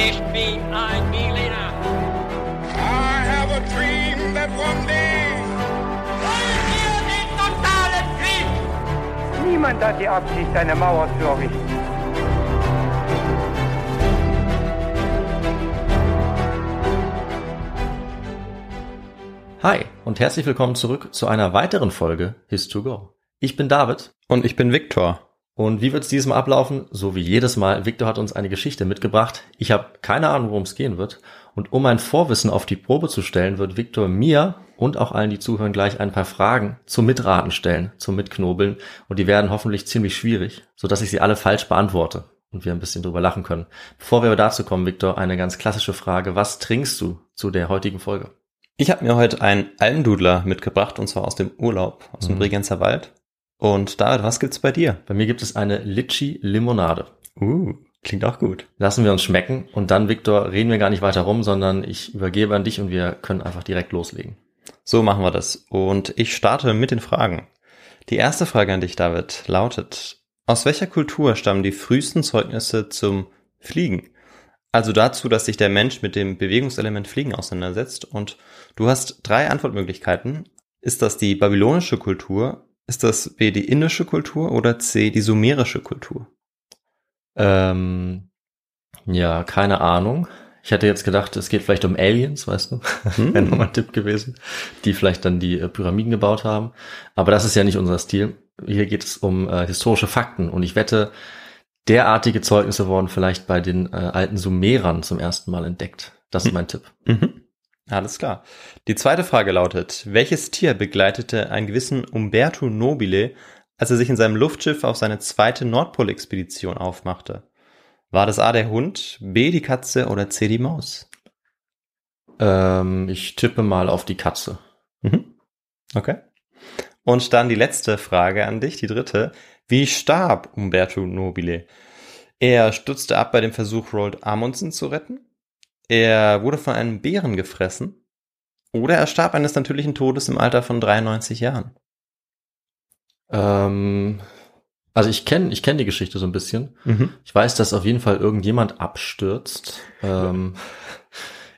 Ich bin ein Berliner. I have a dream that one day. Wollen wir den totalen Krieg? Niemand hat die Absicht, eine Mauer zu errichten. Hi und herzlich willkommen zurück zu einer weiteren Folge His2Go. Ich bin David Und ich bin Viktor. Und wie wird es dieses Mal ablaufen? So wie jedes Mal. Victor hat uns eine Geschichte mitgebracht. Ich habe keine Ahnung, worum es gehen wird. Und um mein Vorwissen auf die Probe zu stellen, wird Victor mir und auch allen, die zuhören, gleich ein paar Fragen zum Mitraten stellen, zum Mitknobeln. Und die werden hoffentlich ziemlich schwierig, sodass ich sie alle falsch beantworte und wir ein bisschen drüber lachen können. Bevor wir aber dazu kommen, Victor, eine ganz klassische Frage. Was trinkst du zu der heutigen Folge? Ich habe mir heute einen Almdudler mitgebracht und zwar aus dem Urlaub, aus dem Mhm. Bregenzer Wald. Und David, was gibt's bei dir? Bei mir gibt es eine Litchi-Limonade. Uh, klingt auch gut. Lassen wir uns schmecken und dann, Victor, reden wir gar nicht weiter rum, sondern ich übergebe an dich und wir können einfach direkt loslegen. So machen wir das. Und ich starte mit den Fragen. Die erste Frage an dich, David, lautet, aus welcher Kultur stammen die frühesten Zeugnisse zum Fliegen? Also dazu, dass sich der Mensch mit dem Bewegungselement Fliegen auseinandersetzt. Und du hast drei Antwortmöglichkeiten. Ist das die babylonische Kultur? Ist das B die indische Kultur oder C die sumerische Kultur? Ähm, ja, keine Ahnung. Ich hätte jetzt gedacht, es geht vielleicht um Aliens, weißt du? Hm. Wäre nochmal ein Tipp gewesen, die vielleicht dann die äh, Pyramiden gebaut haben. Aber das ist ja nicht unser Stil. Hier geht es um äh, historische Fakten und ich wette, derartige Zeugnisse wurden vielleicht bei den äh, alten Sumerern zum ersten Mal entdeckt. Das ist mein Tipp. Mhm. Alles klar. Die zweite Frage lautet, welches Tier begleitete einen gewissen Umberto Nobile, als er sich in seinem Luftschiff auf seine zweite Nordpolexpedition aufmachte? War das A der Hund, B die Katze oder C die Maus? Ähm, ich tippe mal auf die Katze. Mhm. Okay. Und dann die letzte Frage an dich, die dritte. Wie starb Umberto Nobile? Er stürzte ab bei dem Versuch, Roald Amundsen zu retten. Er wurde von einem Bären gefressen. Oder er starb eines natürlichen Todes im Alter von 93 Jahren. Ähm, also ich kenne ich kenn die Geschichte so ein bisschen. Mhm. Ich weiß, dass auf jeden Fall irgendjemand abstürzt. Ähm,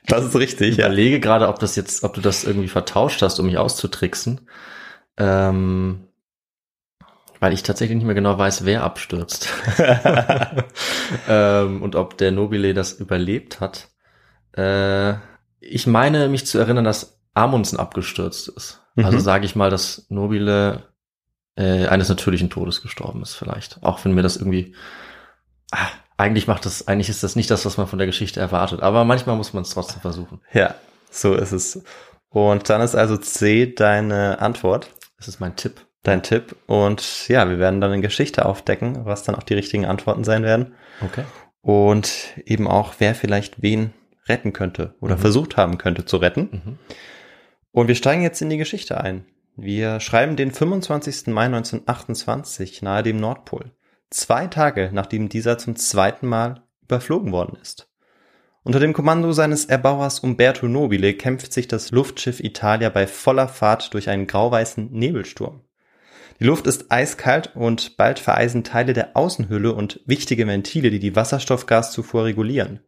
Das ist richtig, ich überlege gerade, ob das jetzt, ob du das irgendwie vertauscht hast, um mich auszutricksen. Ähm, weil ich tatsächlich nicht mehr genau weiß, wer abstürzt. ähm, und ob der Nobile das überlebt hat. Äh, ich meine mich zu erinnern, dass Amundsen abgestürzt ist. Also Mhm. sage ich mal, dass Nobile äh, eines natürlichen Todes gestorben ist, vielleicht. Auch wenn mir das irgendwie. Ah, eigentlich macht das, eigentlich ist das nicht das, was man von der Geschichte erwartet. Aber manchmal muss man es trotzdem versuchen. Ja, so ist es. Und dann ist also C deine Antwort, Das ist mein Tipp. dein Tipp. Und ja, wir werden dann eine Geschichte aufdecken, was dann auch die richtigen Antworten sein werden. Okay. Und eben auch, wer vielleicht wen retten könnte oder Mhm. versucht haben könnte zu retten. Mhm. Und wir steigen jetzt in die Geschichte ein. Wir schreiben den 25. Mai 1928 nahe dem Nordpol. Zwei Tage nachdem dieser zum zweiten Mal überflogen worden ist. Unter dem Kommando seines Erbauers Umberto Nobile kämpft sich das Luftschiff Italia bei voller Fahrt durch einen grauweißen Nebelsturm. Die Luft ist eiskalt und bald vereisen Teile der Außenhülle und wichtige Ventile, die die Wasserstoffgaszufuhr regulieren.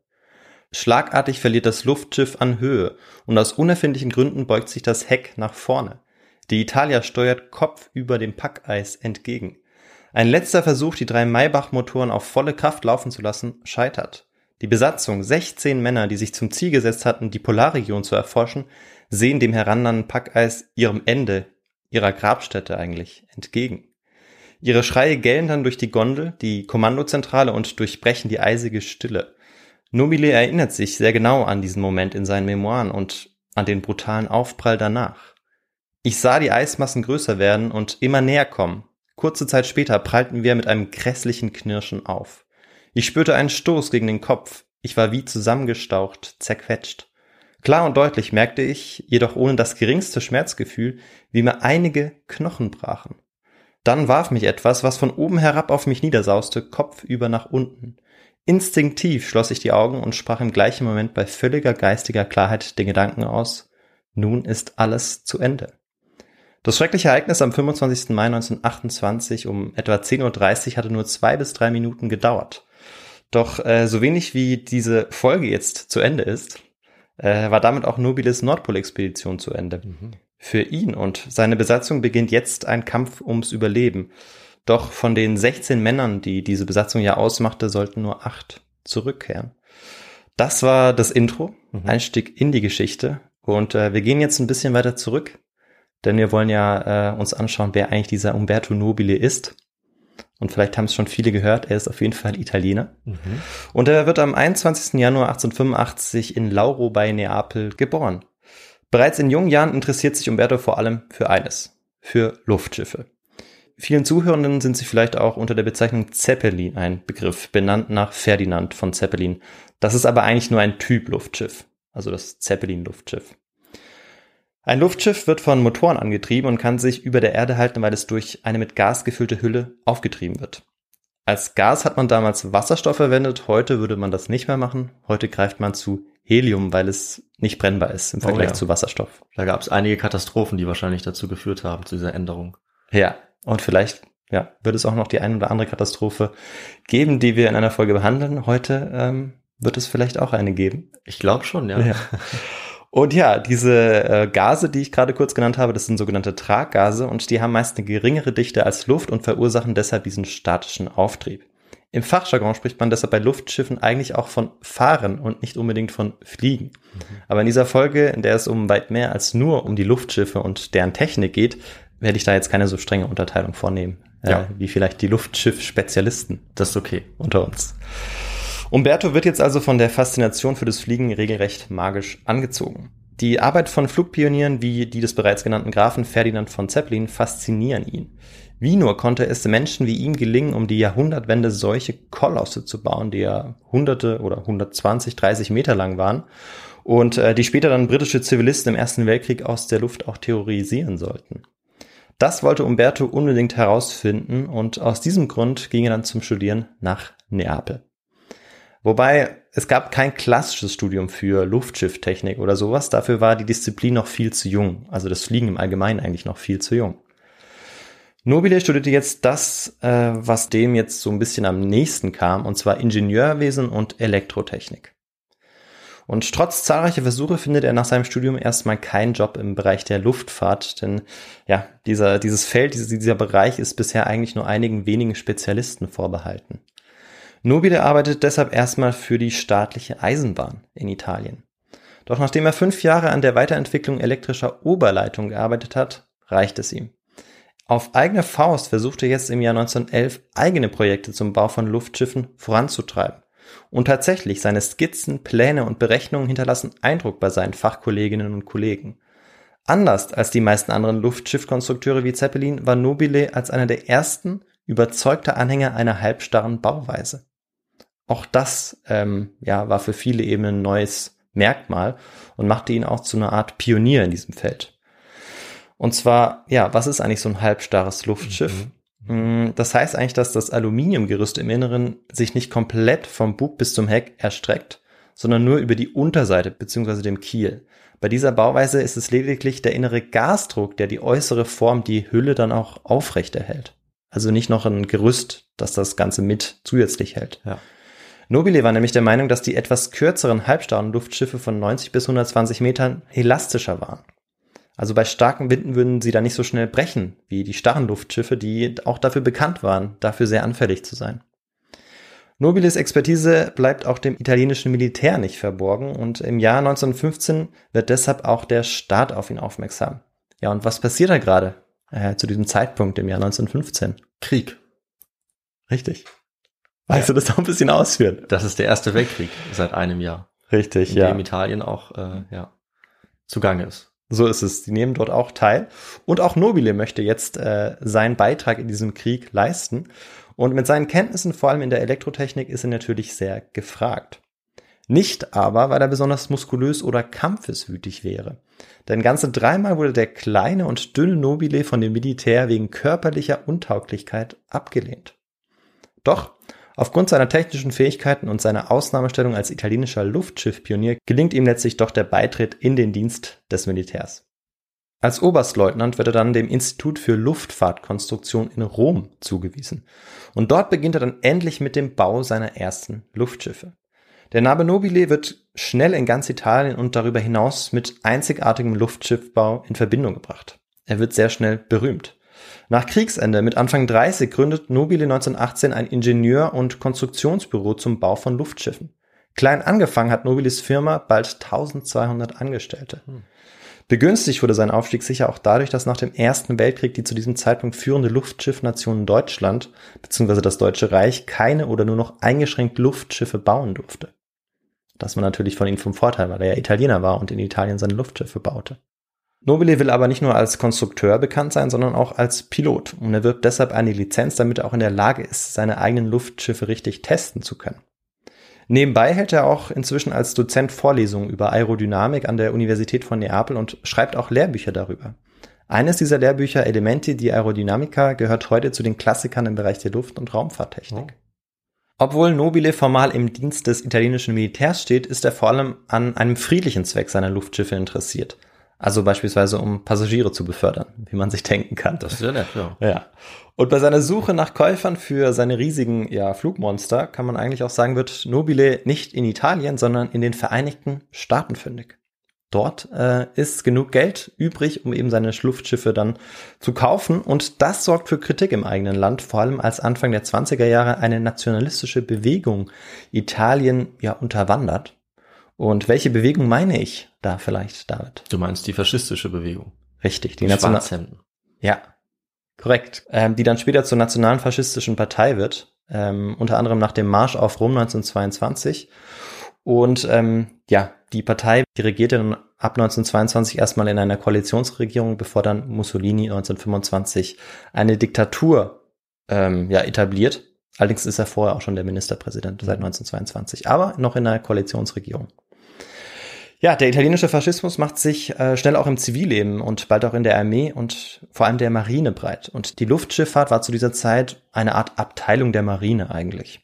Schlagartig verliert das Luftschiff an Höhe und aus unerfindlichen Gründen beugt sich das Heck nach vorne. Die Italia steuert kopfüber dem Packeis entgegen. Ein letzter Versuch, die drei Maybach-Motoren auf volle Kraft laufen zu lassen, scheitert. Die Besatzung, 16 Männer, die sich zum Ziel gesetzt hatten, die Polarregion zu erforschen, sehen dem herannahenden Packeis ihrem Ende, ihrer Grabstätte eigentlich, entgegen. Ihre Schreie gellen dann durch die Gondel, die Kommandozentrale und durchbrechen die eisige Stille. Nobile erinnert sich sehr genau an diesen Moment in seinen Memoiren und an den brutalen Aufprall danach. Ich sah die Eismassen größer werden und immer näher kommen. Kurze Zeit später prallten wir mit einem grässlichen Knirschen auf. Ich spürte einen Stoß gegen den Kopf. Ich war wie zusammengestaucht, zerquetscht. Klar und deutlich merkte ich, jedoch ohne das geringste Schmerzgefühl, wie mir einige Knochen brachen. Dann warf mich etwas, was von oben herab auf mich niedersauste, kopfüber nach unten. Instinktiv schloss ich die Augen und sprach im gleichen Moment bei völliger geistiger Klarheit den Gedanken aus, nun ist alles zu Ende. Das schreckliche Ereignis am 25. Mai 1928 um etwa 10.30 Uhr hatte nur zwei bis drei Minuten gedauert. Doch äh, so wenig wie diese Folge jetzt zu Ende ist, äh, war damit auch Nobiles Nordpol-Expedition zu Ende. Mhm. Für ihn und seine Besatzung beginnt jetzt ein Kampf ums Überleben. Doch von den 16 Männern, die diese Besatzung ja ausmachte, sollten nur acht zurückkehren. Das war das Intro, mhm. Einstieg in die Geschichte. Und äh, wir gehen jetzt ein bisschen weiter zurück, denn wir wollen ja äh, uns anschauen, wer eigentlich dieser Umberto Nobile ist. Und vielleicht haben es schon viele gehört, er ist auf jeden Fall Italiener. Mhm. Und er wird am 21. Januar 1885 in Lauro bei Neapel geboren. Bereits in jungen Jahren interessiert sich Umberto vor allem für eines, für Luftschiffe. Vielen Zuhörenden sind sie vielleicht auch unter der Bezeichnung Zeppelin ein Begriff, benannt nach Ferdinand von Zeppelin. Das ist aber eigentlich nur ein Typ Luftschiff, also das Zeppelin-Luftschiff. Ein Luftschiff wird von Motoren angetrieben und kann sich über der Erde halten, weil es durch eine mit Gas gefüllte Hülle aufgetrieben wird. Als Gas hat man damals Wasserstoff verwendet, heute würde man das nicht mehr machen. Heute greift man zu Helium, weil es nicht brennbar ist im Vergleich oh ja. zu Wasserstoff. Da gab es einige Katastrophen, die wahrscheinlich dazu geführt haben, zu dieser Änderung. Ja, und vielleicht ja, wird es auch noch die eine oder andere Katastrophe geben, die wir in einer Folge behandeln. Heute ähm, wird es vielleicht auch eine geben. Ich glaube schon, ja. ja. Und ja, diese äh, Gase, die ich gerade kurz genannt habe, das sind sogenannte Traggase und die haben meist eine geringere Dichte als Luft und verursachen deshalb diesen statischen Auftrieb. Im Fachjargon spricht man deshalb bei Luftschiffen eigentlich auch von Fahren und nicht unbedingt von Fliegen. Mhm. Aber in dieser Folge, in der es um weit mehr als nur um die Luftschiffe und deren Technik geht, werde ich da jetzt keine so strenge Unterteilung vornehmen, äh, ja. äh, wie vielleicht die Luftschiff-Spezialisten. Das ist okay. Unter uns. Umberto wird jetzt also von der Faszination für das Fliegen regelrecht magisch angezogen. Die Arbeit von Flugpionieren wie die des bereits genannten Grafen Ferdinand von Zeppelin faszinieren ihn. Wie nur konnte es Menschen wie ihm gelingen, um die Jahrhundertwende solche Kolosse zu bauen, die ja hunderte oder 120, 30 Meter lang waren und äh, die später dann britische Zivilisten im Ersten Weltkrieg aus der Luft auch terrorisieren sollten. Das wollte Umberto unbedingt herausfinden und aus diesem Grund ging er dann zum Studieren nach Neapel. Wobei es gab kein klassisches Studium für Luftschifftechnik oder sowas, dafür war die Disziplin noch viel zu jung, also das Fliegen im Allgemeinen eigentlich noch viel zu jung. Nobile studierte jetzt das, äh, was dem jetzt so ein bisschen am nächsten kam, und zwar Ingenieurwesen und Elektrotechnik. Und trotz zahlreicher Versuche findet er nach seinem Studium erstmal keinen Job im Bereich der Luftfahrt, denn ja, dieser, dieses Feld, dieser, dieser Bereich ist bisher eigentlich nur einigen wenigen Spezialisten vorbehalten. Nobile arbeitet deshalb erstmal für die staatliche Eisenbahn in Italien. Doch nachdem er fünf Jahre an der Weiterentwicklung elektrischer Oberleitung gearbeitet hat, reicht es ihm. Auf eigene Faust versuchte er jetzt im Jahr 1911 eigene Projekte zum Bau von Luftschiffen voranzutreiben. Und tatsächlich, seine Skizzen, Pläne und Berechnungen hinterlassen Eindruck bei seinen Fachkolleginnen und Kollegen. Anders als die meisten anderen Luftschiffkonstrukteure wie Zeppelin war Nobile als einer der ersten überzeugter Anhänger einer halbstarren Bauweise. Auch das ähm, ja, war für viele eben ein neues Merkmal und machte ihn auch zu einer Art Pionier in diesem Feld. Und zwar, ja, was ist eigentlich so ein halbstarres Luftschiff? Mhm. Mm, das heißt eigentlich, dass das Aluminiumgerüst im Inneren sich nicht komplett vom Bug bis zum Heck erstreckt, sondern nur über die Unterseite bzw. dem Kiel. Bei dieser Bauweise ist es lediglich der innere Gasdruck, der die äußere Form, die Hülle dann auch aufrecht erhält. Also nicht noch ein Gerüst, das das Ganze mit zusätzlich hält. Ja. Nobile war nämlich der Meinung, dass die etwas kürzeren halbstarren Luftschiffe von 90 bis 120 Metern elastischer waren. Also bei starken Winden würden sie da nicht so schnell brechen wie die starren Luftschiffe, die auch dafür bekannt waren, dafür sehr anfällig zu sein. Nobiles Expertise bleibt auch dem italienischen Militär nicht verborgen und im Jahr 1915 wird deshalb auch der Staat auf ihn aufmerksam. Ja, und was passiert da gerade äh, zu diesem Zeitpunkt im Jahr 1915? Krieg. Richtig. Weißt ja. du das auch ein bisschen ausführen? Das ist der Erste Weltkrieg seit einem Jahr. Richtig, in ja. dem Italien auch äh, ja, zugange ist. So ist es. Die nehmen dort auch teil. Und auch Nobile möchte jetzt äh, seinen Beitrag in diesem Krieg leisten. Und mit seinen Kenntnissen, vor allem in der Elektrotechnik, ist er natürlich sehr gefragt. Nicht aber, weil er besonders muskulös oder kampfeswütig wäre. Denn ganze dreimal wurde der kleine und dünne Nobile von dem Militär wegen körperlicher Untauglichkeit abgelehnt. Doch Aufgrund seiner technischen Fähigkeiten und seiner Ausnahmestellung als italienischer Luftschiffpionier gelingt ihm letztlich doch der Beitritt in den Dienst des Militärs. Als Oberstleutnant wird er dann dem Institut für Luftfahrtkonstruktion in Rom zugewiesen. Und dort beginnt er dann endlich mit dem Bau seiner ersten Luftschiffe. Der Name Nobile wird schnell in ganz Italien und darüber hinaus mit einzigartigem Luftschiffbau in Verbindung gebracht. Er wird sehr schnell berühmt. Nach Kriegsende mit Anfang 30 gründet Nobile 1918 ein Ingenieur- und Konstruktionsbüro zum Bau von Luftschiffen. Klein angefangen hat Nobiles Firma bald 1200 Angestellte. Hm. Begünstigt wurde sein Aufstieg sicher auch dadurch, dass nach dem Ersten Weltkrieg die zu diesem Zeitpunkt führende Luftschiffnation Deutschland bzw. das Deutsche Reich keine oder nur noch eingeschränkt Luftschiffe bauen durfte. Das war natürlich von ihm vom Vorteil, weil er ja Italiener war und in Italien seine Luftschiffe baute. Nobile will aber nicht nur als Konstrukteur bekannt sein, sondern auch als Pilot und er wirbt deshalb eine Lizenz, damit er auch in der Lage ist, seine eigenen Luftschiffe richtig testen zu können. Nebenbei hält er auch inzwischen als Dozent Vorlesungen über Aerodynamik an der Universität von Neapel und schreibt auch Lehrbücher darüber. Eines dieser Lehrbücher, Elementi di Aerodynamica, gehört heute zu den Klassikern im Bereich der Luft- und Raumfahrttechnik. Oh. Obwohl Nobile formal im Dienst des italienischen Militärs steht, ist er vor allem an einem friedlichen Zweck seiner Luftschiffe interessiert. Also beispielsweise um Passagiere zu befördern, wie man sich denken kann. Das ist ja nett, ja. Ja. Und bei seiner Suche nach Käufern für seine riesigen ja, Flugmonster kann man eigentlich auch sagen, wird Nobile nicht in Italien, sondern in den Vereinigten Staaten fündig. Dort äh, ist genug Geld übrig, um eben seine Schluftschiffe dann zu kaufen. Und das sorgt für Kritik im eigenen Land, vor allem als Anfang der 20er Jahre eine nationalistische Bewegung Italien ja unterwandert. Und welche Bewegung meine ich da vielleicht, David? Du meinst die faschistische Bewegung. Richtig, die, die National Ja, Korrekt. Ähm, die dann später zur nationalen faschistischen Partei wird, ähm, unter anderem nach dem Marsch auf Rom 1922. Und ähm, ja, die Partei, die regierte dann ab 1922 erstmal in einer Koalitionsregierung, bevor dann Mussolini 1925 eine Diktatur ähm, ja, etabliert. Allerdings ist er vorher auch schon der Ministerpräsident seit 1922, aber noch in einer Koalitionsregierung. Ja, der italienische Faschismus macht sich äh, schnell auch im Zivilleben und bald auch in der Armee und vor allem der Marine breit. Und die Luftschifffahrt war zu dieser Zeit eine Art Abteilung der Marine eigentlich.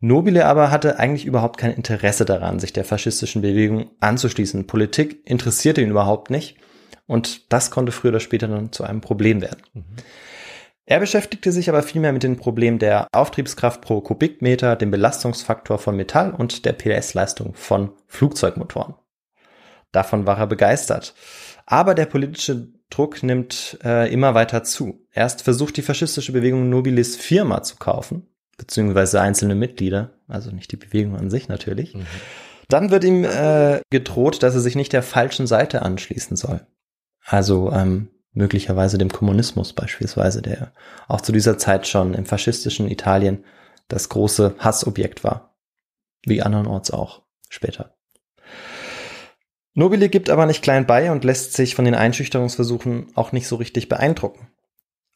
Nobile aber hatte eigentlich überhaupt kein Interesse daran, sich der faschistischen Bewegung anzuschließen. Politik interessierte ihn überhaupt nicht. Und das konnte früher oder später dann zu einem Problem werden. Mhm. Er beschäftigte sich aber vielmehr mit dem Problem der Auftriebskraft pro Kubikmeter, dem Belastungsfaktor von Metall und der PS-Leistung von Flugzeugmotoren. Davon war er begeistert. Aber der politische Druck nimmt äh, immer weiter zu. Erst versucht die faschistische Bewegung Nobilis Firma zu kaufen, beziehungsweise einzelne Mitglieder, also nicht die Bewegung an sich natürlich. Mhm. Dann wird ihm äh, gedroht, dass er sich nicht der falschen Seite anschließen soll. Also ähm, möglicherweise dem Kommunismus beispielsweise, der auch zu dieser Zeit schon im faschistischen Italien das große Hassobjekt war. Wie andernorts auch später. Nobile gibt aber nicht klein bei und lässt sich von den Einschüchterungsversuchen auch nicht so richtig beeindrucken.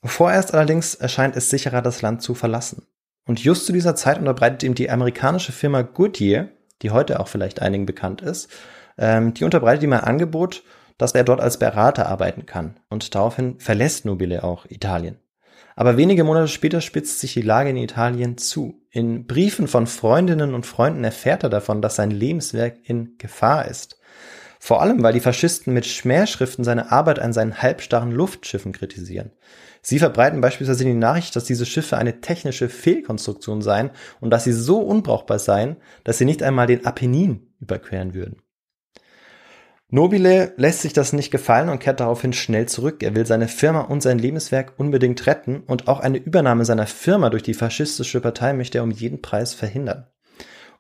Vorerst allerdings erscheint es sicherer, das Land zu verlassen. Und just zu dieser Zeit unterbreitet ihm die amerikanische Firma Goodyear, die heute auch vielleicht einigen bekannt ist, ähm, die unterbreitet ihm ein Angebot, dass er dort als Berater arbeiten kann. Und daraufhin verlässt Nobile auch Italien. Aber wenige Monate später spitzt sich die Lage in Italien zu. In Briefen von Freundinnen und Freunden erfährt er davon, dass sein Lebenswerk in Gefahr ist. Vor allem, weil die Faschisten mit Schmähschriften seine Arbeit an seinen halbstarren Luftschiffen kritisieren. Sie verbreiten beispielsweise die Nachricht, dass diese Schiffe eine technische Fehlkonstruktion seien und dass sie so unbrauchbar seien, dass sie nicht einmal den Apennin überqueren würden. Nobile lässt sich das nicht gefallen und kehrt daraufhin schnell zurück. Er will seine Firma und sein Lebenswerk unbedingt retten und auch eine Übernahme seiner Firma durch die faschistische Partei möchte er um jeden Preis verhindern.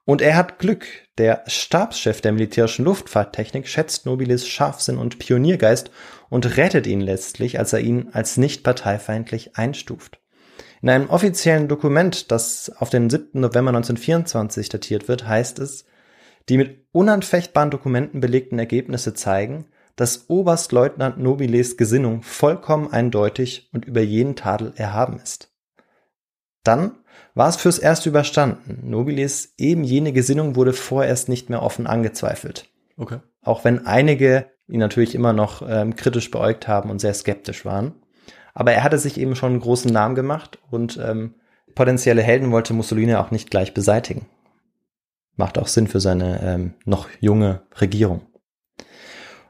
Und er hat Glück. Der Stabschef der militärischen Luftfahrttechnik schätzt Nobilis Scharfsinn und Pioniergeist und rettet ihn letztlich, als er ihn als nicht parteifeindlich einstuft. In einem offiziellen Dokument, das auf den 7. November 1924 datiert wird, heißt es, die mit unanfechtbaren Dokumenten belegten Ergebnisse zeigen, dass Oberstleutnant Nobiles Gesinnung vollkommen eindeutig und über jeden Tadel erhaben ist. Dann war es fürs Erste überstanden. Nobiles eben jene Gesinnung wurde vorerst nicht mehr offen angezweifelt. Okay. Auch wenn einige ihn natürlich immer noch ähm, kritisch beäugt haben und sehr skeptisch waren. Aber er hatte sich eben schon einen großen Namen gemacht und ähm, potenzielle Helden wollte Mussolini auch nicht gleich beseitigen. Macht auch Sinn für seine ähm, noch junge Regierung.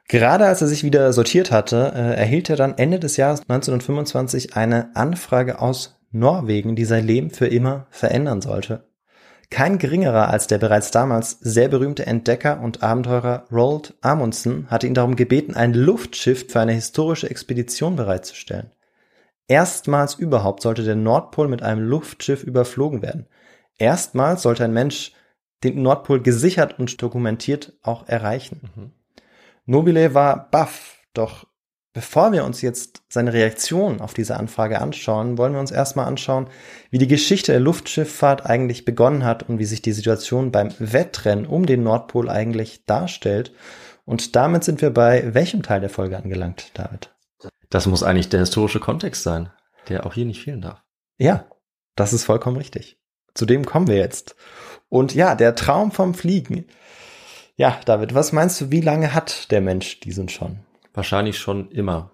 Gerade als er sich wieder sortiert hatte, äh, erhielt er dann Ende des Jahres 1925 eine Anfrage aus Norwegen, die sein Leben für immer verändern sollte. Kein geringerer als der bereits damals sehr berühmte Entdecker und Abenteurer Roald Amundsen hatte ihn darum gebeten, ein Luftschiff für eine historische Expedition bereitzustellen. Erstmals überhaupt sollte der Nordpol mit einem Luftschiff überflogen werden. Erstmals sollte ein Mensch den Nordpol gesichert und dokumentiert auch erreichen. Mhm. Nobile war baff, doch bevor wir uns jetzt seine Reaktion auf diese Anfrage anschauen, wollen wir uns erstmal anschauen, wie die Geschichte der Luftschifffahrt eigentlich begonnen hat und wie sich die Situation beim Wettrennen um den Nordpol eigentlich darstellt. Und damit sind wir bei welchem Teil der Folge angelangt, David? Das muss eigentlich der historische Kontext sein, der auch hier nicht fehlen darf. Ja, das ist vollkommen richtig. Zu dem kommen wir jetzt. Und ja, der Traum vom Fliegen. Ja, David, was meinst du, wie lange hat der Mensch diesen schon? Wahrscheinlich schon immer.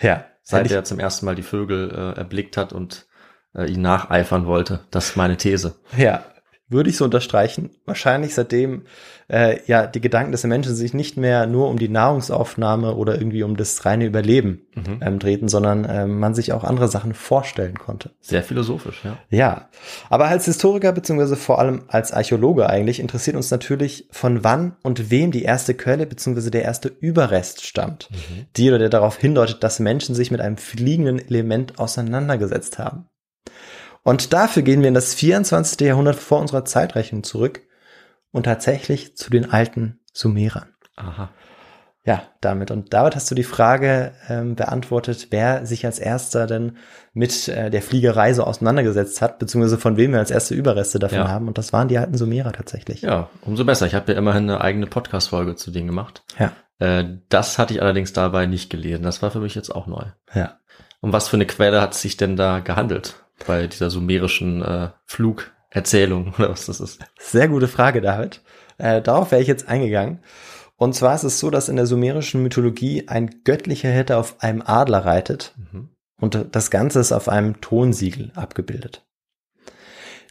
Ja. Seit er zum ersten Mal die Vögel äh, erblickt hat und äh, ihn nacheifern wollte. Das ist meine These. Ja, würde ich so unterstreichen. Wahrscheinlich seitdem äh, ja die Gedanken des Menschen sich nicht mehr nur um die Nahrungsaufnahme oder irgendwie um das reine Überleben mhm. ähm, drehten, sondern ähm, man sich auch andere Sachen vorstellen konnte. Sehr philosophisch, ja. Ja, aber als Historiker beziehungsweise vor allem als Archäologe eigentlich interessiert uns natürlich, von wann und wem die erste Quelle beziehungsweise der erste Überrest stammt, mhm. die oder der darauf hindeutet, dass Menschen sich mit einem fliegenden Element auseinandergesetzt haben. Und dafür gehen wir in das 24. Jahrhundert vor unserer Zeitrechnung zurück und tatsächlich zu den alten Sumerern. Aha. Ja, damit. Und damit hast du die Frage ähm, beantwortet, wer sich als erster denn mit äh, der Fliegerei so auseinandergesetzt hat, beziehungsweise von wem wir als erste Überreste davon ja. haben. Und das waren die alten Sumerer tatsächlich. Ja, umso besser. Ich habe ja immerhin eine eigene Podcast-Folge zu denen gemacht. Ja. Äh, das hatte ich allerdings dabei nicht gelesen. Das war für mich jetzt auch neu. Ja. Um was für eine Quelle hat sich denn da gehandelt? Bei dieser sumerischen äh, Flugerzählung oder was das ist? Sehr gute Frage, David. Äh, darauf wäre ich jetzt eingegangen. Und zwar ist es so, dass in der sumerischen Mythologie ein göttlicher Hirte auf einem Adler reitet mhm. und das Ganze ist auf einem Tonsiegel abgebildet.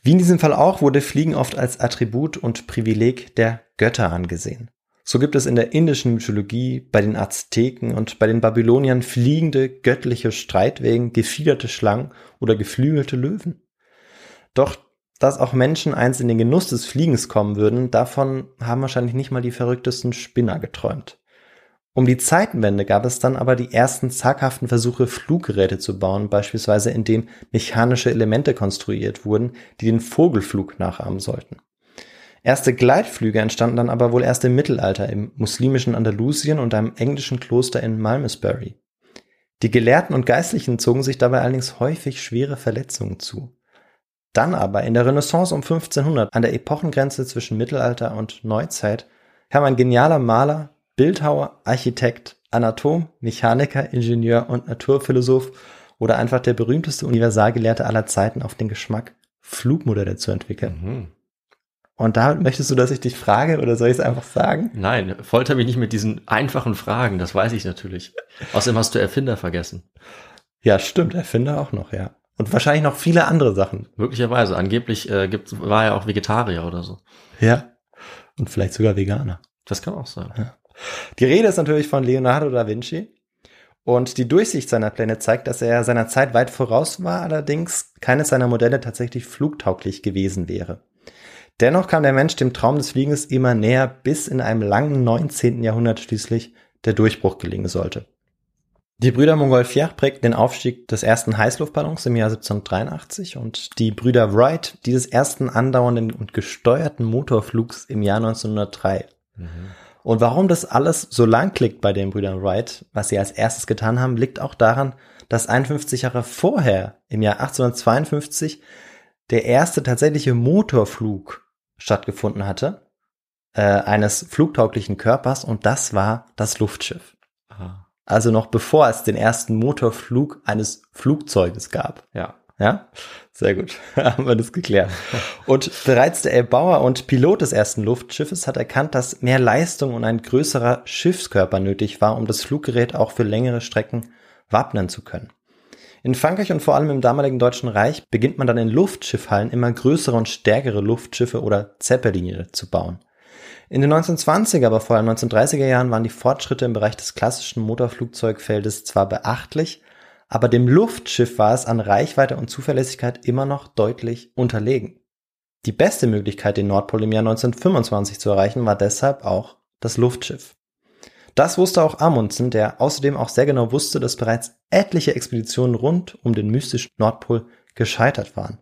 Wie in diesem Fall auch wurde Fliegen oft als Attribut und Privileg der Götter angesehen. So gibt es in der indischen Mythologie, bei den Azteken und bei den Babyloniern fliegende göttliche Streitwegen, gefiederte Schlangen oder geflügelte Löwen. Doch dass auch Menschen einst in den Genuss des Fliegens kommen würden, davon haben wahrscheinlich nicht mal die verrücktesten Spinner geträumt. Um die Zeitenwende gab es dann aber die ersten zaghaften Versuche, Fluggeräte zu bauen, beispielsweise indem mechanische Elemente konstruiert wurden, die den Vogelflug nachahmen sollten. Erste Gleitflüge entstanden dann aber wohl erst im Mittelalter im muslimischen Andalusien und einem englischen Kloster in Malmesbury. Die Gelehrten und Geistlichen zogen sich dabei allerdings häufig schwere Verletzungen zu. Dann aber in der Renaissance um 1500 an der Epochengrenze zwischen Mittelalter und Neuzeit kam ein genialer Maler, Bildhauer, Architekt, Anatom, Mechaniker, Ingenieur und Naturphilosoph oder einfach der berühmteste Universalgelehrte aller Zeiten auf den Geschmack, Flugmodelle zu entwickeln. Mhm. Und da möchtest du, dass ich dich frage oder soll ich es einfach sagen? Nein, folter mich nicht mit diesen einfachen Fragen, das weiß ich natürlich. Außerdem hast du Erfinder vergessen. Ja, stimmt, Erfinder auch noch, ja. Und wahrscheinlich noch viele andere Sachen. Möglicherweise. Angeblich äh, gibt, war er auch Vegetarier oder so. Ja. Und vielleicht sogar Veganer. Das kann auch sein. Ja. Die Rede ist natürlich von Leonardo da Vinci. Und die Durchsicht seiner Pläne zeigt, dass er seiner Zeit weit voraus war, allerdings keines seiner Modelle tatsächlich flugtauglich gewesen wäre. Dennoch kam der Mensch dem Traum des Fliegens immer näher, bis in einem langen 19. Jahrhundert schließlich der Durchbruch gelingen sollte. Die Brüder Montgolfier prägten den Aufstieg des ersten Heißluftballons im Jahr 1783 und die Brüder Wright dieses ersten andauernden und gesteuerten Motorflugs im Jahr 1903. Mhm. Und warum das alles so lang klickt bei den Brüdern Wright, was sie als erstes getan haben, liegt auch daran, dass 51 Jahre vorher, im Jahr 1852, der erste tatsächliche Motorflug stattgefunden hatte, äh, eines flugtauglichen Körpers und das war das Luftschiff. Aha. Also noch bevor es den ersten Motorflug eines Flugzeuges gab. Ja. Ja, sehr gut, haben wir das geklärt. Und bereits der Erbauer und Pilot des ersten Luftschiffes hat erkannt, dass mehr Leistung und ein größerer Schiffskörper nötig war, um das Fluggerät auch für längere Strecken wappnen zu können. In Frankreich und vor allem im damaligen Deutschen Reich beginnt man dann in Luftschiffhallen immer größere und stärkere Luftschiffe oder Zeppeline zu bauen. In den 1920er, aber vor allem 1930er Jahren waren die Fortschritte im Bereich des klassischen Motorflugzeugfeldes zwar beachtlich, aber dem Luftschiff war es an Reichweite und Zuverlässigkeit immer noch deutlich unterlegen. Die beste Möglichkeit, den Nordpol im Jahr 1925 zu erreichen, war deshalb auch das Luftschiff. Das wusste auch Amundsen, der außerdem auch sehr genau wusste, dass bereits etliche Expeditionen rund um den mystischen Nordpol gescheitert waren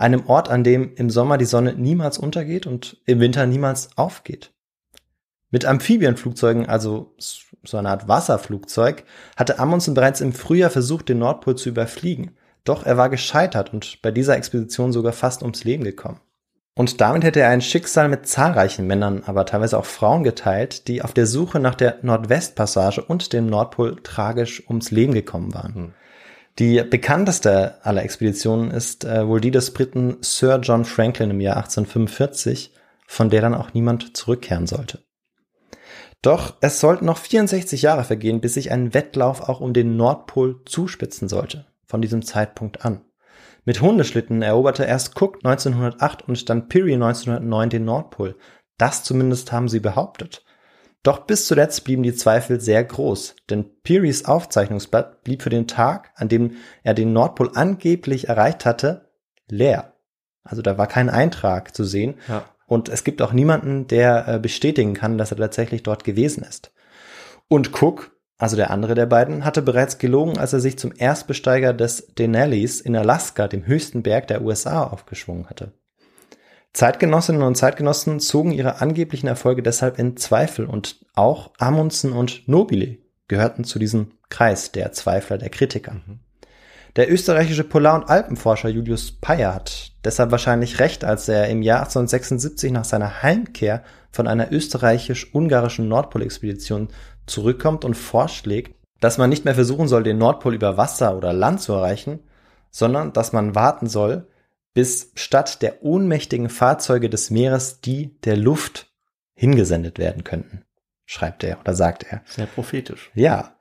einem Ort, an dem im Sommer die Sonne niemals untergeht und im Winter niemals aufgeht. Mit Amphibienflugzeugen, also so eine Art Wasserflugzeug, hatte Amundsen bereits im Frühjahr versucht, den Nordpol zu überfliegen. Doch er war gescheitert und bei dieser Expedition sogar fast ums Leben gekommen. Und damit hätte er ein Schicksal mit zahlreichen Männern, aber teilweise auch Frauen geteilt, die auf der Suche nach der Nordwestpassage und dem Nordpol tragisch ums Leben gekommen waren. Hm. Die bekannteste aller Expeditionen ist äh, wohl die des Briten Sir John Franklin im Jahr 1845, von der dann auch niemand zurückkehren sollte. Doch es sollten noch 64 Jahre vergehen, bis sich ein Wettlauf auch um den Nordpol zuspitzen sollte, von diesem Zeitpunkt an. Mit Hundeschlitten eroberte erst Cook 1908 und dann Peary 1909 den Nordpol. Das zumindest haben sie behauptet. Doch bis zuletzt blieben die Zweifel sehr groß, denn Pearys Aufzeichnungsblatt blieb für den Tag, an dem er den Nordpol angeblich erreicht hatte, leer. Also da war kein Eintrag zu sehen. Ja. Und es gibt auch niemanden, der äh, bestätigen kann, dass er tatsächlich dort gewesen ist. Und Cook, also der andere der beiden, hatte bereits gelogen, als er sich zum Erstbesteiger des Denali's in Alaska, dem höchsten Berg der USA, aufgeschwungen hatte. Zeitgenossinnen und Zeitgenossen zogen ihre angeblichen Erfolge deshalb in Zweifel und auch Amundsen und Nobile gehörten zu diesem Kreis der Zweifler, der Kritiker. Mhm. Der österreichische Polar- und Alpenforscher Julius Peyer hat deshalb wahrscheinlich recht, als er im Jahr 1876 nach seiner Heimkehr von einer österreichisch-ungarischen Nordpolexpedition zurückkommt und vorschlägt, dass man nicht mehr versuchen soll, den Nordpol über Wasser oder Land zu erreichen, sondern dass man warten soll, bis statt der ohnmächtigen Fahrzeuge des Meeres die der Luft hingesendet werden könnten, schreibt er oder sagt er. Sehr prophetisch. Ja.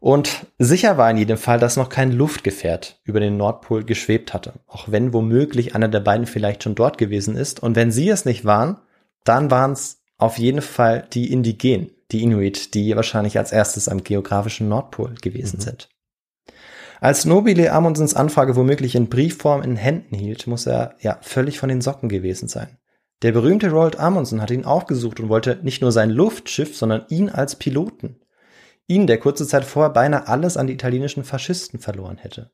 Und sicher war in jedem Fall, dass noch kein Luftgefährt über den Nordpol geschwebt hatte, auch wenn womöglich einer der beiden vielleicht schon dort gewesen ist. Und wenn sie es nicht waren, dann waren es auf jeden Fall die Indigenen, die Inuit, die wahrscheinlich als erstes am geografischen Nordpol gewesen mhm. sind. Als Nobile Amundsens Anfrage womöglich in Briefform in Händen hielt, muss er ja völlig von den Socken gewesen sein. Der berühmte Roald Amundsen hatte ihn aufgesucht und wollte nicht nur sein Luftschiff, sondern ihn als Piloten. Ihn, der kurze Zeit vorher beinahe alles an die italienischen Faschisten verloren hätte.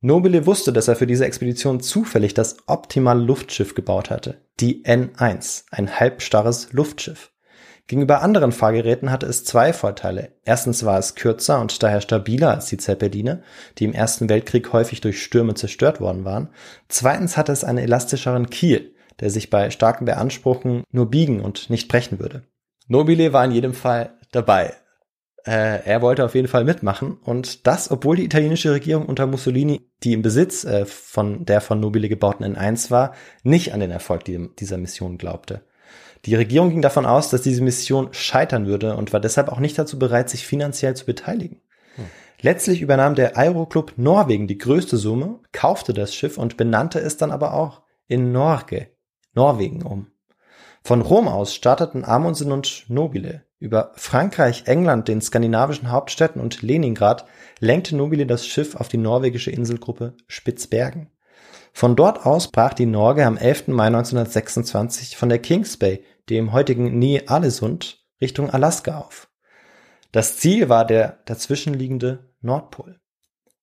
Nobile wusste, dass er für diese Expedition zufällig das optimale Luftschiff gebaut hatte, die N1, ein halbstarres Luftschiff. Gegenüber anderen Fahrgeräten hatte es zwei Vorteile. Erstens war es kürzer und daher stabiler als die Zeppeline, die im Ersten Weltkrieg häufig durch Stürme zerstört worden waren. Zweitens hatte es einen elastischeren Kiel, der sich bei starkem Beanspruchen nur biegen und nicht brechen würde. Nobile war in jedem Fall dabei. Äh, er wollte auf jeden Fall mitmachen und das, obwohl die italienische Regierung unter Mussolini, die im Besitz äh, von der von Nobile gebauten N1 war, nicht an den Erfolg dieser Mission glaubte. Die Regierung ging davon aus, dass diese Mission scheitern würde und war deshalb auch nicht dazu bereit, sich finanziell zu beteiligen. Hm. Letztlich übernahm der Aeroclub Norwegen die größte Summe, kaufte das Schiff und benannte es dann aber auch in Norge, Norwegen um. Von Rom aus starteten Amundsen und Nobile. Über Frankreich, England, den skandinavischen Hauptstädten und Leningrad lenkte Nobile das Schiff auf die norwegische Inselgruppe Spitzbergen. Von dort aus brach die Norge am 11. Mai 1926 von der Kings Bay, dem heutigen Ny-Ålesund, Richtung Alaska auf. Das Ziel war der dazwischenliegende Nordpol.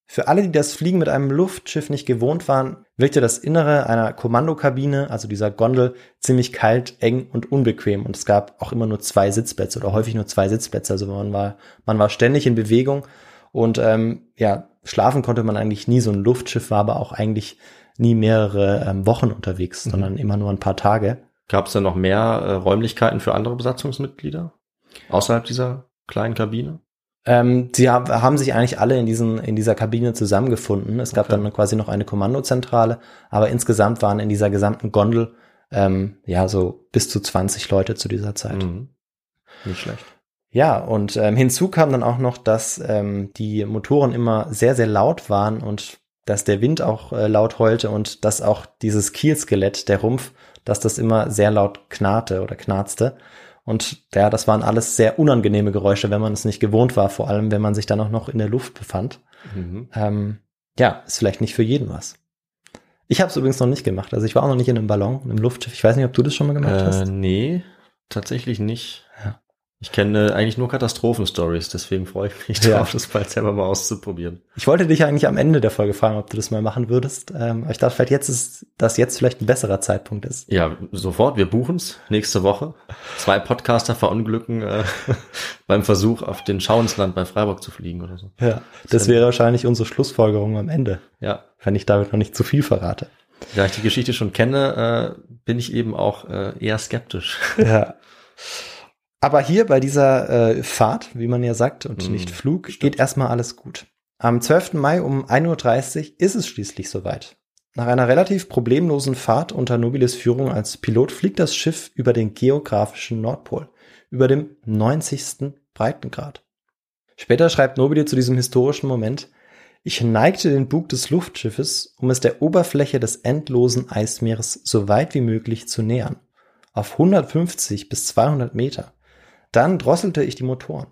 Für alle, die das Fliegen mit einem Luftschiff nicht gewohnt waren, wirkte das Innere einer Kommandokabine, also dieser Gondel, ziemlich kalt, eng und unbequem. Und es gab auch immer nur zwei Sitzplätze oder häufig nur zwei Sitzplätze. Also man war, man war ständig in Bewegung und ähm, ja, schlafen konnte man eigentlich nie. So ein Luftschiff war aber auch eigentlich nie mehrere ähm, Wochen unterwegs, mhm. sondern immer nur ein paar Tage. Gab es da noch mehr äh, Räumlichkeiten für andere Besatzungsmitglieder außerhalb dieser kleinen Kabine? Ähm, sie haben, haben sich eigentlich alle in, diesen, in dieser Kabine zusammengefunden. Es gab okay. dann quasi noch eine Kommandozentrale, aber insgesamt waren in dieser gesamten Gondel ähm, ja so bis zu 20 Leute zu dieser Zeit. Mhm. Nicht schlecht. Ja, und ähm, hinzu kam dann auch noch, dass ähm, die Motoren immer sehr, sehr laut waren und dass der Wind auch äh, laut heulte und dass auch dieses Kielskelett, der Rumpf, dass das immer sehr laut knarrte oder knarzte. Und ja, das waren alles sehr unangenehme Geräusche, wenn man es nicht gewohnt war, vor allem wenn man sich dann auch noch in der Luft befand. Mhm. Ähm, ja, ist vielleicht nicht für jeden was. Ich habe es übrigens noch nicht gemacht. Also ich war auch noch nicht in einem Ballon, in einem Luftschiff. Ich weiß nicht, ob du das schon mal gemacht Äh, hast. nee, tatsächlich nicht. Ja. Ich kenne eigentlich nur Katastrophenstories, deswegen freue ich mich Ja. drauf, das bald selber mal auszuprobieren. Ich wollte dich eigentlich am Ende der Folge fragen, ob du das mal machen würdest. Ähm, aber ich dachte, vielleicht jetzt ist, dass jetzt vielleicht ein besserer Zeitpunkt ist. Ja, sofort, wir buchen's nächste Woche. Zwei Podcaster verunglücken äh, beim Versuch, auf den Schauensland bei Freiburg zu fliegen oder so. Ja, das wäre wahrscheinlich unsere Schlussfolgerung am Ende, Ja, wenn ich damit noch nicht zu viel verrate. da ich die Geschichte schon kenne, äh, bin ich eben auch äh, eher skeptisch. Ja. Aber hier bei dieser äh, Fahrt, wie man ja sagt, und Mhm, nicht Flug, geht erstmal alles gut. Am 12. Mai um 1.30 Uhr ist es schließlich soweit. Nach einer relativ problemlosen Fahrt unter Nobiles Führung als Pilot fliegt das Schiff über den geografischen Nordpol, über dem 90. Breitengrad. Später schreibt Nobile zu diesem historischen Moment, ich neigte den Bug des Luftschiffes, um es der Oberfläche des endlosen Eismeeres so weit wie möglich zu nähern. Auf 150 bis 200 Meter. Dann drosselte ich die Motoren.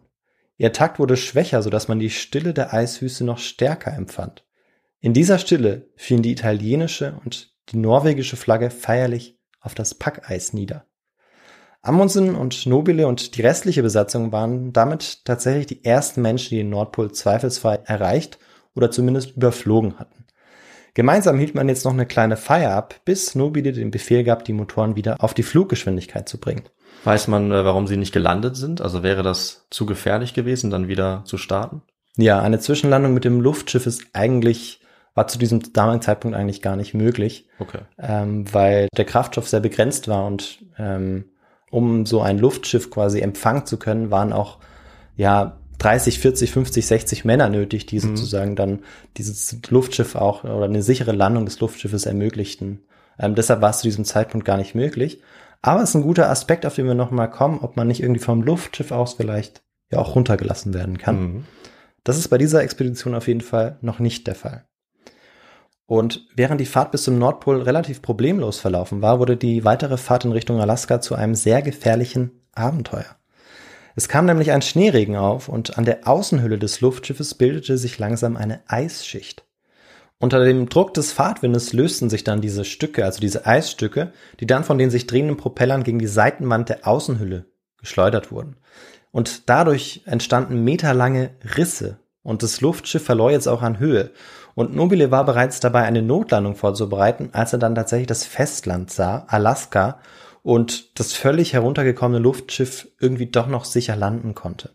Ihr Takt wurde schwächer, sodass man die Stille der Eiswüste noch stärker empfand. In dieser Stille fielen die italienische und die norwegische Flagge feierlich auf das Packeis nieder. Amundsen und Nobile und die restliche Besatzung waren damit tatsächlich die ersten Menschen, die den Nordpol zweifelsfrei erreicht oder zumindest überflogen hatten. Gemeinsam hielt man jetzt noch eine kleine Feier ab, bis Nobile den Befehl gab, die Motoren wieder auf die Fluggeschwindigkeit zu bringen. Weiß man, äh, warum sie nicht gelandet sind? Also wäre das zu gefährlich gewesen, dann wieder zu starten? Ja, eine Zwischenlandung mit dem Luftschiff ist eigentlich, war zu diesem damaligen Zeitpunkt eigentlich gar nicht möglich, Okay. ähm, weil der Kraftstoff sehr begrenzt war und ähm, um so ein Luftschiff quasi empfangen zu können, waren auch ja 30, 40, 50, 60 Männer nötig, die Mhm. sozusagen dann dieses Luftschiff auch oder eine sichere Landung des Luftschiffes ermöglichten. Ähm, deshalb war es zu diesem Zeitpunkt gar nicht möglich. Aber es ist ein guter Aspekt, auf den wir nochmal kommen, ob man nicht irgendwie vom Luftschiff aus vielleicht ja auch runtergelassen werden kann. Mhm. Das ist bei dieser Expedition auf jeden Fall noch nicht der Fall. Und während die Fahrt bis zum Nordpol relativ problemlos verlaufen war, wurde die weitere Fahrt in Richtung Alaska zu einem sehr gefährlichen Abenteuer. Es kam nämlich ein Schneeregen auf und an der Außenhülle des Luftschiffes bildete sich langsam eine Eisschicht. Unter dem Druck des Fahrtwindes lösten sich dann diese Stücke, also diese Eisstücke, die dann von den sich drehenden Propellern gegen die Seitenwand der Außenhülle geschleudert wurden. Und dadurch entstanden meterlange Risse und das Luftschiff verlor jetzt auch an Höhe. Und Nobile war bereits dabei, eine Notlandung vorzubereiten, als er dann tatsächlich das Festland sah, Alaska, und das völlig heruntergekommene Luftschiff irgendwie doch noch sicher landen konnte.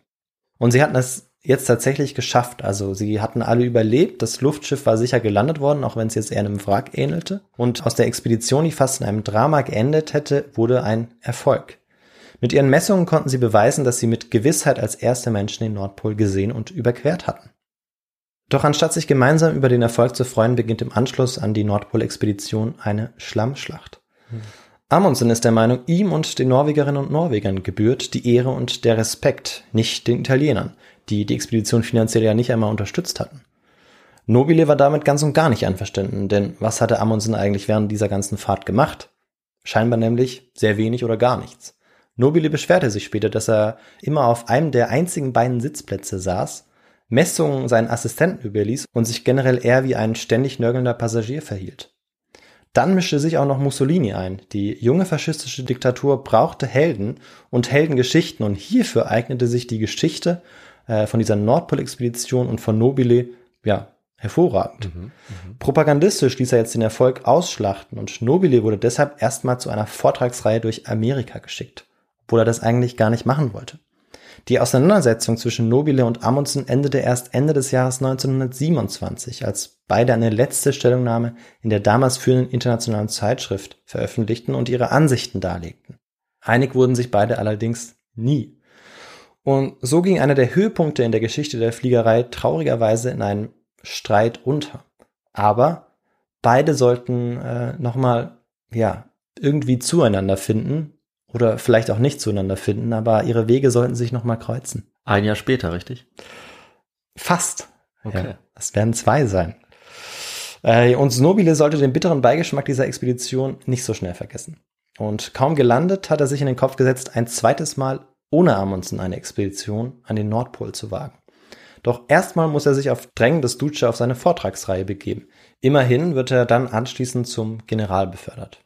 Und sie hatten es jetzt tatsächlich geschafft. Also sie hatten alle überlebt. Das Luftschiff war sicher gelandet worden, auch wenn es jetzt eher einem Wrack ähnelte. Und aus der Expedition, die fast in einem Drama geendet hätte, wurde ein Erfolg. Mit ihren Messungen konnten sie beweisen, dass sie mit Gewissheit als erste Menschen den Nordpol gesehen und überquert hatten. Doch anstatt sich gemeinsam über den Erfolg zu freuen, beginnt im Anschluss an die Nordpol-Expedition eine Schlammschlacht. Amundsen ist der Meinung, ihm und den Norwegerinnen und Norwegern gebührt die Ehre und der Respekt, nicht den Italienern, die die Expedition finanziell ja nicht einmal unterstützt hatten. Nobile war damit ganz und gar nicht einverstanden, denn was hatte Amundsen eigentlich während dieser ganzen Fahrt gemacht? Scheinbar nämlich sehr wenig oder gar nichts. Nobile beschwerte sich später, dass er immer auf einem der einzigen beiden Sitzplätze saß, Messungen seinen Assistenten überließ und sich generell eher wie ein ständig nörgelnder Passagier verhielt. Dann mischte sich auch noch Mussolini ein. Die junge faschistische Diktatur brauchte Helden und Heldengeschichten und hierfür eignete sich die Geschichte äh, von dieser Nordpol-Expedition und von Nobile, ja, hervorragend. Propagandistisch ließ er jetzt den Erfolg ausschlachten und Nobile wurde deshalb erstmal zu einer Vortragsreihe durch Amerika geschickt, obwohl er das eigentlich gar nicht machen wollte. Die Auseinandersetzung zwischen Nobile und Amundsen endete erst Ende des Jahres 1927, als beide eine letzte Stellungnahme in der damals führenden internationalen Zeitschrift veröffentlichten und ihre Ansichten darlegten. Einig wurden sich beide allerdings nie. Und so ging einer der Höhepunkte in der Geschichte der Fliegerei traurigerweise in einem Streit unter. Aber beide sollten äh, nochmal, ja, irgendwie zueinander finden oder vielleicht auch nicht zueinander finden, aber ihre Wege sollten sich nochmal kreuzen. Ein Jahr später, richtig? Fast. Okay. Ja, es werden zwei sein. Äh, und Nobile sollte den bitteren Beigeschmack dieser Expedition nicht so schnell vergessen. Und kaum gelandet hat er sich in den Kopf gesetzt, ein zweites Mal ohne Amundsen eine Expedition an den Nordpol zu wagen. Doch erstmal muss er sich auf Drängen des Duce auf seine Vortragsreihe begeben. Immerhin wird er dann anschließend zum General befördert.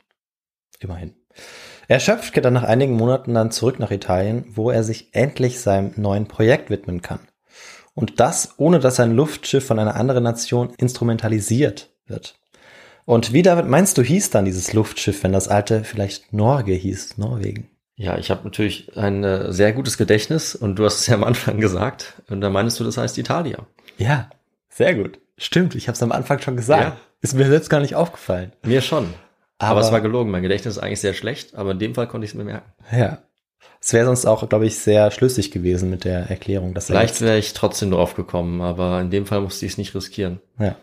Immerhin. Erschöpft geht er nach einigen Monaten dann zurück nach Italien, wo er sich endlich seinem neuen Projekt widmen kann. Und das, ohne dass sein Luftschiff von einer anderen Nation instrumentalisiert wird. Und wie, David, meinst du, hieß dann dieses Luftschiff, wenn das alte vielleicht Norge hieß, Norwegen? Ja, ich habe natürlich ein äh, sehr gutes Gedächtnis und du hast es ja am Anfang gesagt. Und da meinst du, das heißt Italia. Ja, sehr gut. Stimmt, ich habe es am Anfang schon gesagt. Ja. Ist mir jetzt gar nicht aufgefallen. Mir schon. Aber, aber, es war gelogen. Mein Gedächtnis ist eigentlich sehr schlecht, aber in dem Fall konnte ich es mir merken. Ja. Es wäre sonst auch, glaube ich, sehr schlüssig gewesen mit der Erklärung. Dass Vielleicht wäre ich trotzdem drauf gekommen, aber in dem Fall musste ich es nicht riskieren. Ja.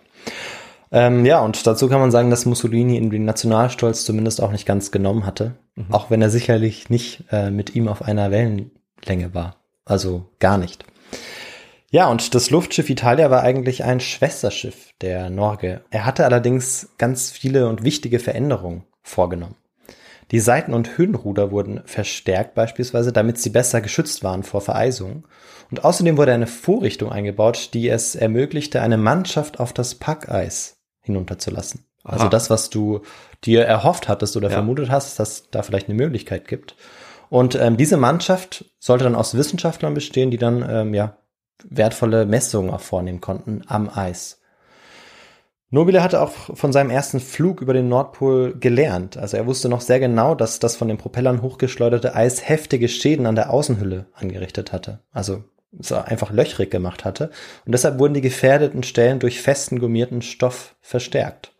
Ähm, ja, und dazu kann man sagen, dass Mussolini in den Nationalstolz zumindest auch nicht ganz genommen hatte. Mhm. Auch wenn er sicherlich nicht äh, mit ihm auf einer Wellenlänge war. Also gar nicht. Ja, und das Luftschiff Italia war eigentlich ein Schwesterschiff der Norge. Er hatte allerdings ganz viele und wichtige Veränderungen vorgenommen. Die Seiten- und Höhenruder wurden verstärkt beispielsweise, damit sie besser geschützt waren vor Vereisung. Und außerdem wurde eine Vorrichtung eingebaut, die es ermöglichte, eine Mannschaft auf das Packeis hinunterzulassen. Also Aha. Also das, was du dir erhofft hattest oder ja. vermutet hast, dass da vielleicht eine Möglichkeit gibt. Und ähm, diese Mannschaft sollte dann aus Wissenschaftlern bestehen, die dann ähm, ja wertvolle Messungen auch vornehmen konnten am Eis. Nobile hatte auch von seinem ersten Flug über den Nordpol gelernt. Also er wusste noch sehr genau, dass das von den Propellern hochgeschleuderte Eis heftige Schäden an der Außenhülle angerichtet hatte. Also einfach löchrig gemacht hatte. Und deshalb wurden die gefährdeten Stellen durch festen gummierten Stoff verstärkt.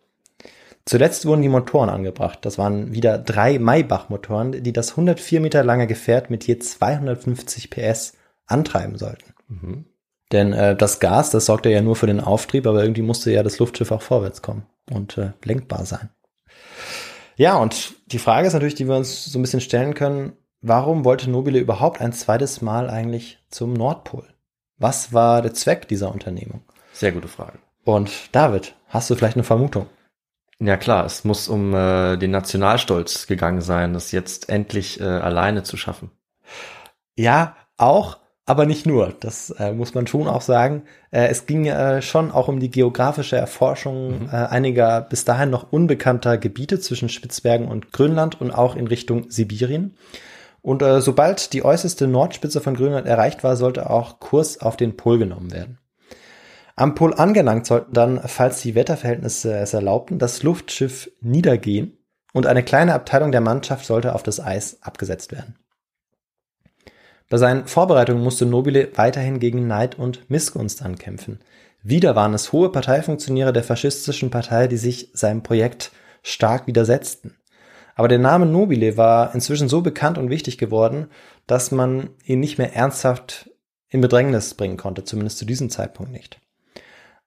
Zuletzt wurden die Motoren angebracht. Das waren wieder drei Maybach-Motoren, die das 104 Meter lange Gefährt mit je 250 PS antreiben sollten. Mhm. Denn äh, das Gas, das sorgte ja nur für den Auftrieb, aber irgendwie musste ja das Luftschiff auch vorwärts kommen und äh, lenkbar sein. Ja, und die Frage ist natürlich, die wir uns so ein bisschen stellen können, warum wollte Nobile überhaupt ein zweites Mal eigentlich zum Nordpol? Was war der Zweck dieser Unternehmung? Sehr gute Frage. Und David, hast du vielleicht eine Vermutung? Ja klar, es muss um äh, den Nationalstolz gegangen sein, das jetzt endlich äh, alleine zu schaffen. Ja, auch, aber nicht nur. Das äh, muss man schon auch sagen. Äh, es ging äh, schon auch um die geografische Erforschung mhm. äh, einiger bis dahin noch unbekannter Gebiete zwischen Spitzbergen und Grönland und auch in Richtung Sibirien. Und äh, sobald die äußerste Nordspitze von Grönland erreicht war, sollte auch Kurs auf den Pol genommen werden. Am Pol angelangt sollten dann, falls die Wetterverhältnisse es erlaubten, das Luftschiff niedergehen und eine kleine Abteilung der Mannschaft sollte auf das Eis abgesetzt werden. Bei seinen Vorbereitungen musste Nobile weiterhin gegen Neid und Missgunst ankämpfen. Wieder waren es hohe Parteifunktionäre der faschistischen Partei, die sich seinem Projekt stark widersetzten. Aber der Name Nobile war inzwischen so bekannt und wichtig geworden, dass man ihn nicht mehr ernsthaft in Bedrängnis bringen konnte, zumindest zu diesem Zeitpunkt nicht.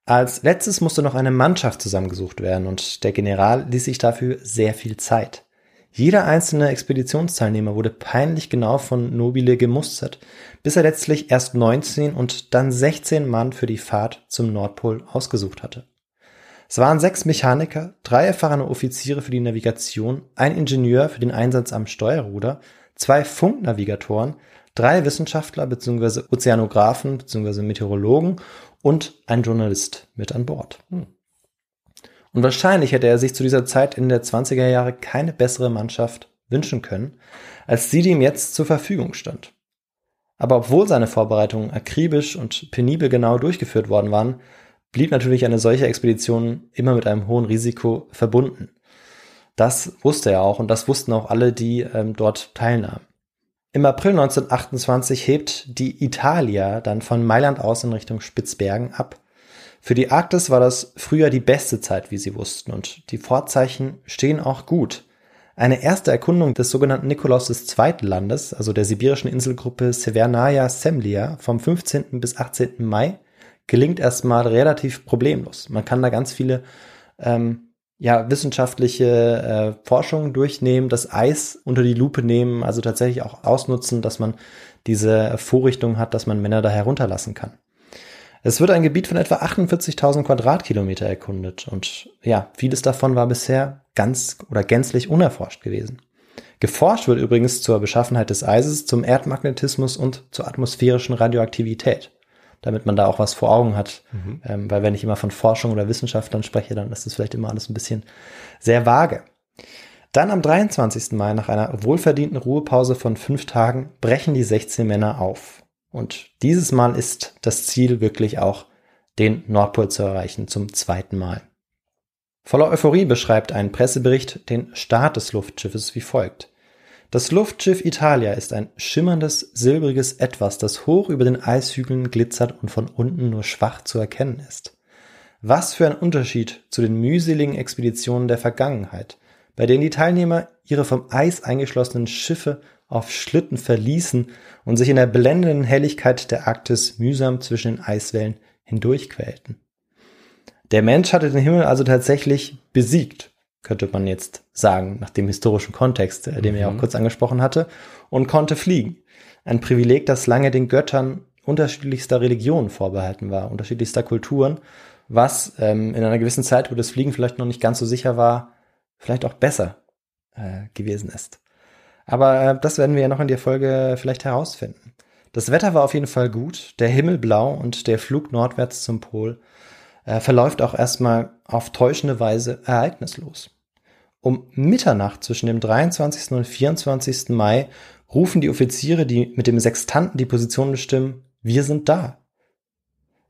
Als letztes musste noch eine Mannschaft zusammengesucht werden und der General ließ sich dafür sehr viel Zeit. Jeder einzelne Expeditionsteilnehmer wurde peinlich genau von Nobile gemustert, bis er letztlich erst 19 und dann 16 Mann für die Fahrt zum Nordpol ausgesucht hatte. Es waren sechs Mechaniker, drei erfahrene Offiziere für die Navigation, ein Ingenieur für den Einsatz am Steuerruder, zwei Funknavigatoren, drei Wissenschaftler bzw. Ozeanographen bzw. Meteorologen und ein Journalist mit an Bord. Hm. Und wahrscheinlich hätte er sich zu dieser Zeit in der 20er Jahre keine bessere Mannschaft wünschen können, als die, die ihm jetzt zur Verfügung stand. Aber obwohl seine Vorbereitungen akribisch und penibel genau durchgeführt worden waren, blieb natürlich eine solche Expedition immer mit einem hohen Risiko verbunden. Das wusste er auch und das wussten auch alle, die ähm, dort teilnahmen. Im April 1928 hebt die Italia dann von Mailand aus in Richtung Spitzbergen ab. Für die Arktis war das früher die beste Zeit, wie sie wussten, und die Vorzeichen stehen auch gut. Eine erste Erkundung des sogenannten Nikolaus II. Landes, also der sibirischen Inselgruppe Severnaya Semlia, vom 15. bis 18. Mai, gelingt erstmal relativ problemlos. Man kann da ganz viele ähm, ja, wissenschaftliche äh, Forschung durchnehmen, das Eis unter die Lupe nehmen, also tatsächlich auch ausnutzen, dass man diese Vorrichtung hat, dass man Männer da herunterlassen kann. Es wird ein Gebiet von etwa 48.000 Quadratkilometer erkundet und ja, vieles davon war bisher ganz oder gänzlich unerforscht gewesen. Geforscht wird übrigens zur Beschaffenheit des Eises, zum Erdmagnetismus und zur atmosphärischen Radioaktivität. Damit man da auch was vor Augen hat. Mhm. Ähm, weil wenn ich immer von Forschung oder Wissenschaftlern spreche, dann ist das vielleicht immer alles ein bisschen sehr vage. Dann am 23. Mai, nach einer wohlverdienten Ruhepause von fünf Tagen, brechen die 16 Männer auf. Und dieses Mal ist das Ziel wirklich auch, den Nordpol zu erreichen, zum zweiten Mal. Voller Euphorie beschreibt ein Pressebericht den Start des Luftschiffes wie folgt. Das Luftschiff Italia ist ein schimmerndes, silbriges Etwas, das hoch über den Eishügeln glitzert und von unten nur schwach zu erkennen ist. Was für ein Unterschied zu den mühseligen Expeditionen der Vergangenheit, bei denen die Teilnehmer ihre vom Eis eingeschlossenen Schiffe auf Schlitten verließen und sich in der blendenden Helligkeit der Arktis mühsam zwischen den Eiswellen hindurchquälten. Der Mensch hatte den Himmel also tatsächlich besiegt, könnte man jetzt sagen, nach dem historischen Kontext, äh, den mhm. ja auch kurz angesprochen hatte, und konnte fliegen. Ein Privileg, das lange den Göttern unterschiedlichster Religionen vorbehalten war, unterschiedlichster Kulturen, was ähm, in einer gewissen Zeit, wo das Fliegen vielleicht noch nicht ganz so sicher war, vielleicht auch besser äh, gewesen ist. Aber äh, das werden wir ja noch in der Folge vielleicht herausfinden. Das Wetter war auf jeden Fall gut, der Himmel blau und der Flug nordwärts zum Pol äh, verläuft auch erstmal auf täuschende Weise ereignislos. Um Mitternacht zwischen dem 23. und 24. Mai rufen die Offiziere, die mit dem Sextanten die Position bestimmen, wir sind da.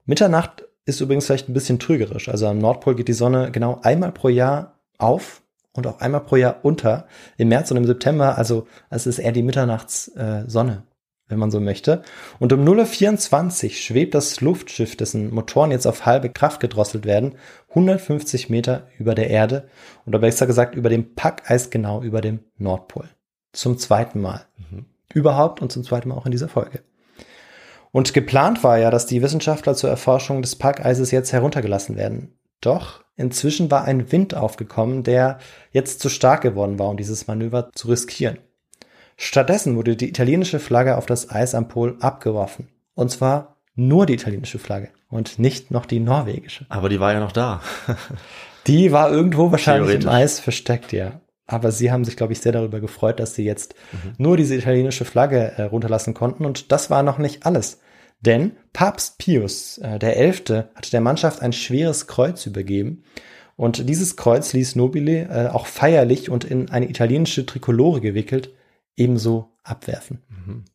Mitternacht ist übrigens vielleicht ein bisschen trügerisch. Also am Nordpol geht die Sonne genau einmal pro Jahr auf und auch einmal pro Jahr unter. Im März und im September, also es ist eher die Mitternachtssonne, wenn man so möchte. Und um 0.24 schwebt das Luftschiff, dessen Motoren jetzt auf halbe Kraft gedrosselt werden, 150 Meter über der Erde oder besser gesagt über dem Packeis genau über dem Nordpol. Zum zweiten Mal. Mhm. Überhaupt und zum zweiten Mal auch in dieser Folge. Und geplant war ja, dass die Wissenschaftler zur Erforschung des Packeises jetzt heruntergelassen werden. Doch inzwischen war ein Wind aufgekommen, der jetzt zu stark geworden war, um dieses Manöver zu riskieren. Stattdessen wurde die italienische Flagge auf das Eis am Pol abgeworfen. Und zwar nur die italienische Flagge und nicht noch die norwegische. Aber die war ja noch da. die war irgendwo wahrscheinlich im Eis versteckt, ja. Aber sie haben sich, glaube ich, sehr darüber gefreut, dass sie jetzt mhm. nur diese italienische Flagge äh, runterlassen konnten. Und das war noch nicht alles. Denn Papst Pius äh, der Elfte hatte der Mannschaft ein schweres Kreuz übergeben. Und dieses Kreuz ließ Nobile äh, auch feierlich und in eine italienische Trikolore gewickelt ebenso abwerfen. Mhm.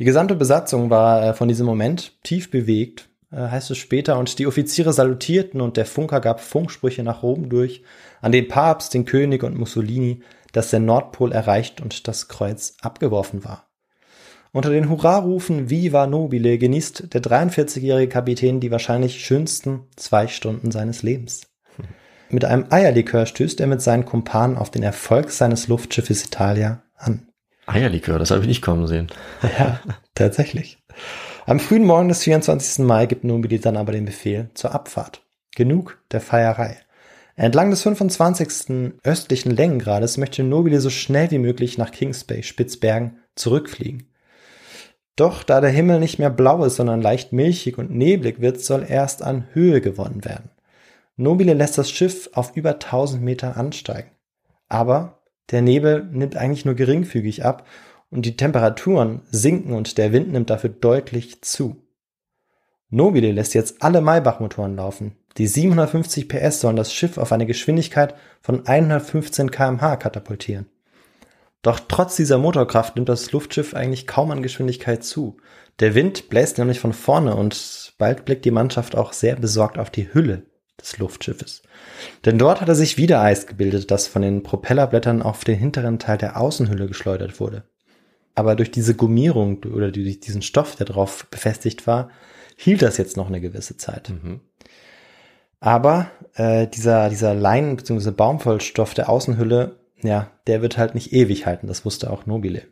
Die gesamte Besatzung war äh, von diesem Moment tief bewegt, äh, heißt es später, und die Offiziere salutierten und der Funker gab Funksprüche nach Rom durch, an den Papst, den König und Mussolini, dass der Nordpol erreicht und das Kreuz abgeworfen war. Unter den Hurrarufen Viva Nobile genießt der 43-jährige Kapitän die wahrscheinlich schönsten zwei Stunden seines Lebens. Mit einem Eierlikör stößt er mit seinen Kumpanen auf den Erfolg seines Luftschiffes Italia an. Eierlikör, das habe ich nicht kommen sehen. Ja, tatsächlich. Am frühen Morgen des 24. Mai gibt Nobile dann aber den Befehl zur Abfahrt. Genug der Feierei. Entlang des 25. östlichen Längengrades möchte Nobile so schnell wie möglich nach Kings Bay, Spitzbergen, zurückfliegen. Doch da der Himmel nicht mehr blau ist, sondern leicht milchig und neblig wird, soll erst an Höhe gewonnen werden. Nobile lässt das Schiff auf über 1000 Meter ansteigen. Aber der Nebel nimmt eigentlich nur geringfügig ab und die Temperaturen sinken und der Wind nimmt dafür deutlich zu. Nobile lässt jetzt alle Maybach-Motoren laufen. Die 750 PS sollen das Schiff auf eine Geschwindigkeit von 115 kmh katapultieren. Doch trotz dieser Motorkraft nimmt das Luftschiff eigentlich kaum an Geschwindigkeit zu. Der Wind bläst nämlich von vorne und bald blickt die Mannschaft auch sehr besorgt auf die Hülle des Luftschiffes. Denn dort hatte sich wieder Eis gebildet, das von den Propellerblättern auf den hinteren Teil der Außenhülle geschleudert wurde. Aber durch diese Gummierung oder durch diesen Stoff, der darauf befestigt war, hielt das jetzt noch eine gewisse Zeit. Mhm. Aber äh, dieser, dieser Leinen- bzw. Baumwollstoff der Außenhülle, ja, der wird halt nicht ewig halten, das wusste auch Nobile.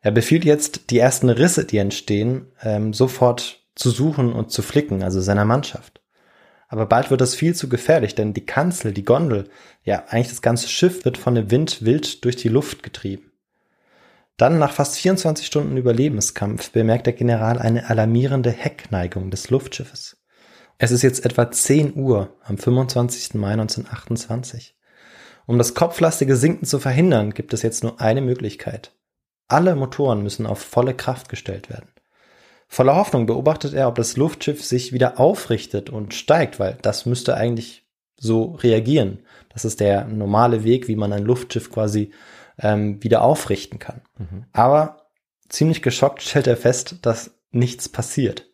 Er befiehlt jetzt, die ersten Risse, die entstehen, ähm, sofort zu suchen und zu flicken, also seiner Mannschaft. Aber bald wird das viel zu gefährlich, denn die Kanzel, die Gondel, ja, eigentlich das ganze Schiff wird von dem Wind wild durch die Luft getrieben. Dann, nach fast 24 Stunden Überlebenskampf, bemerkt der General eine alarmierende Heckneigung des Luftschiffes. Es ist jetzt etwa 10 Uhr am 25. Mai 1928. Um das kopflastige Sinken zu verhindern, gibt es jetzt nur eine Möglichkeit. Alle Motoren müssen auf volle Kraft gestellt werden. Voller Hoffnung beobachtet er, ob das Luftschiff sich wieder aufrichtet und steigt, weil das müsste eigentlich so reagieren. Das ist der normale Weg, wie man ein Luftschiff quasi ähm, wieder aufrichten kann. Mhm. Aber ziemlich geschockt stellt er fest, dass nichts passiert.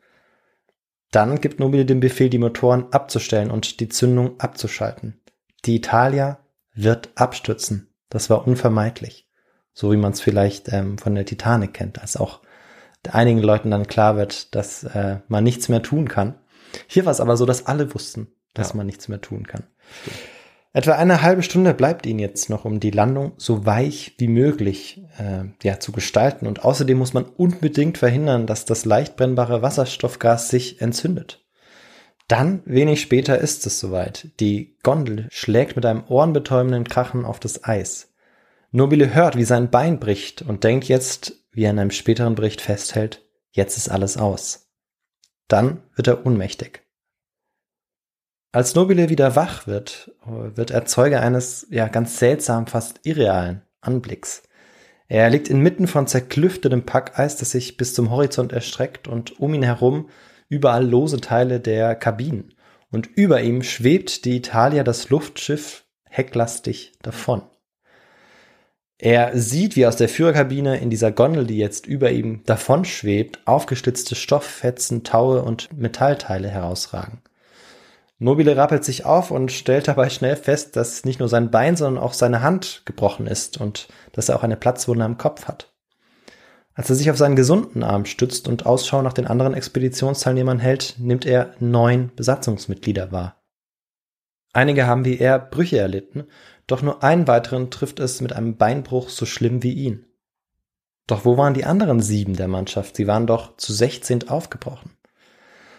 Dann gibt Nobile den Befehl, die Motoren abzustellen und die Zündung abzuschalten. Die Italia wird abstürzen. Das war unvermeidlich. So wie man es vielleicht ähm, von der Titanic kennt, als auch einigen Leuten dann klar wird, dass äh, man nichts mehr tun kann. Hier war es aber so, dass alle wussten, dass ja. man nichts mehr tun kann. Stimmt. Etwa eine halbe Stunde bleibt ihnen jetzt noch, um die Landung so weich wie möglich äh, ja, zu gestalten. Und außerdem muss man unbedingt verhindern, dass das leicht brennbare Wasserstoffgas sich entzündet. Dann, wenig später, ist es soweit. Die Gondel schlägt mit einem ohrenbetäubenden Krachen auf das Eis. Nobile hört, wie sein Bein bricht und denkt jetzt, wie er in einem späteren Bericht festhält, jetzt ist alles aus. Dann wird er ohnmächtig. Als Nobile wieder wach wird, wird er Zeuge eines, ja, ganz seltsam, fast irrealen Anblicks. Er liegt inmitten von zerklüftetem Packeis, das sich bis zum Horizont erstreckt und um ihn herum überall lose Teile der Kabinen. Und über ihm schwebt die Italia das Luftschiff hecklastig davon. Er sieht, wie aus der Führerkabine in dieser Gondel, die jetzt über ihm davonschwebt, aufgestützte Stofffetzen, Taue und Metallteile herausragen. Nobile rappelt sich auf und stellt dabei schnell fest, dass nicht nur sein Bein, sondern auch seine Hand gebrochen ist und dass er auch eine Platzwunde am Kopf hat. Als er sich auf seinen gesunden Arm stützt und Ausschau nach den anderen Expeditionsteilnehmern hält, nimmt er neun Besatzungsmitglieder wahr. Einige haben wie er Brüche erlitten doch nur einen weiteren trifft es mit einem Beinbruch so schlimm wie ihn. Doch wo waren die anderen sieben der Mannschaft? Sie waren doch zu sechzehnt aufgebrochen.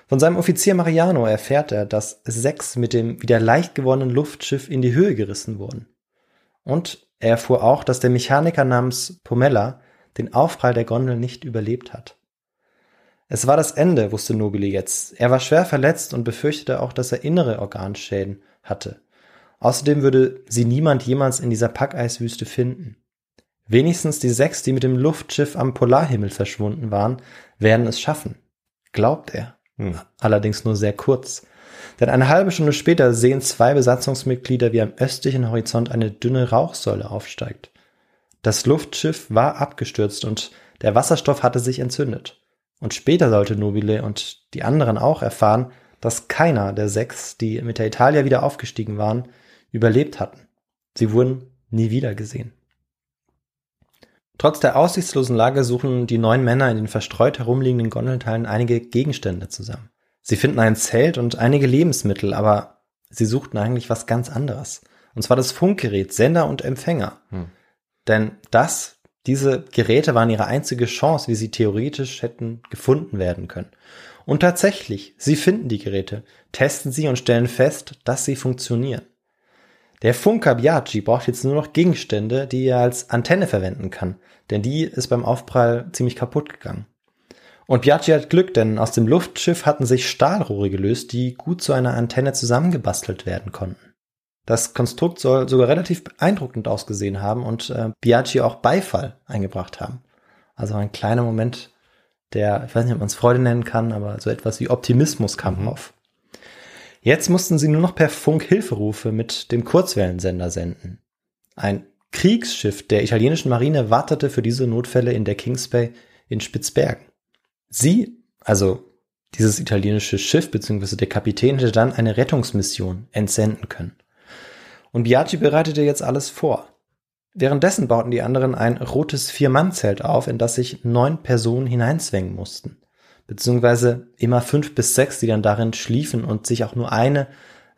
Von seinem Offizier Mariano erfährt er, dass sechs mit dem wieder leicht gewordenen Luftschiff in die Höhe gerissen wurden. Und er erfuhr auch, dass der Mechaniker namens Pomella den Aufprall der Gondel nicht überlebt hat. Es war das Ende, wusste Nobili jetzt. Er war schwer verletzt und befürchtete auch, dass er innere Organschäden hatte. Außerdem würde sie niemand jemals in dieser Packeiswüste finden. Wenigstens die sechs, die mit dem Luftschiff am Polarhimmel verschwunden waren, werden es schaffen. Glaubt er. Hm. Allerdings nur sehr kurz. Denn eine halbe Stunde später sehen zwei Besatzungsmitglieder, wie am östlichen Horizont eine dünne Rauchsäule aufsteigt. Das Luftschiff war abgestürzt und der Wasserstoff hatte sich entzündet. Und später sollte Nobile und die anderen auch erfahren, dass keiner der sechs, die mit der Italia wieder aufgestiegen waren, überlebt hatten. Sie wurden nie wieder gesehen. Trotz der aussichtslosen Lage suchen die neun Männer in den verstreut herumliegenden Gondelteilen einige Gegenstände zusammen. Sie finden ein Zelt und einige Lebensmittel, aber sie suchten eigentlich was ganz anderes. Und zwar das Funkgerät, Sender und Empfänger. Hm. Denn das, diese Geräte waren ihre einzige Chance, wie sie theoretisch hätten gefunden werden können. Und tatsächlich, sie finden die Geräte, testen sie und stellen fest, dass sie funktionieren. Der Funker Biaggi braucht jetzt nur noch Gegenstände, die er als Antenne verwenden kann, denn die ist beim Aufprall ziemlich kaputt gegangen. Und Biaggi hat Glück, denn aus dem Luftschiff hatten sich Stahlrohre gelöst, die gut zu einer Antenne zusammengebastelt werden konnten. Das Konstrukt soll sogar relativ beeindruckend ausgesehen haben und äh, Biaggi auch Beifall eingebracht haben. Also ein kleiner Moment, der, ich weiß nicht, ob man es Freude nennen kann, aber so etwas wie Optimismus kam mhm. auf. Jetzt mussten sie nur noch per Funk Hilferufe mit dem Kurzwellensender senden. Ein Kriegsschiff der italienischen Marine wartete für diese Notfälle in der Kings Bay in Spitzbergen. Sie, also dieses italienische Schiff bzw. der Kapitän hätte dann eine Rettungsmission entsenden können. Und Biaggi bereitete jetzt alles vor. Währenddessen bauten die anderen ein rotes Vier-Mann-Zelt auf, in das sich neun Personen hineinzwängen mussten beziehungsweise immer fünf bis sechs, die dann darin schliefen und sich auch nur eine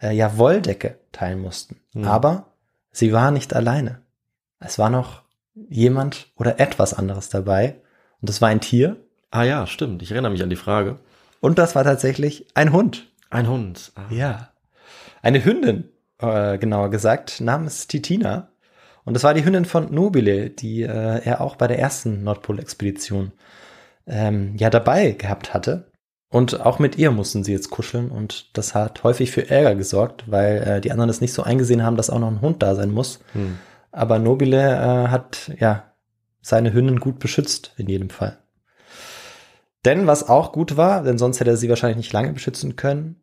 äh, ja, Wolldecke teilen mussten. Mhm. Aber sie war nicht alleine. Es war noch jemand oder etwas anderes dabei und das war ein Tier. Ah ja, stimmt. Ich erinnere mich an die Frage. Und das war tatsächlich ein Hund. Ein Hund. Ah. Ja. Eine Hündin, äh, genauer gesagt, namens Titina. Und das war die Hündin von Nobile, die äh, er auch bei der ersten Nordpol-Expedition ähm, ja dabei gehabt hatte. Und auch mit ihr mussten sie jetzt kuscheln und das hat häufig für Ärger gesorgt, weil äh, die anderen es nicht so eingesehen haben, dass auch noch ein Hund da sein muss. Hm. Aber Nobile äh, hat ja seine Hündin gut beschützt in jedem Fall. Denn was auch gut war, denn sonst hätte er sie wahrscheinlich nicht lange beschützen können,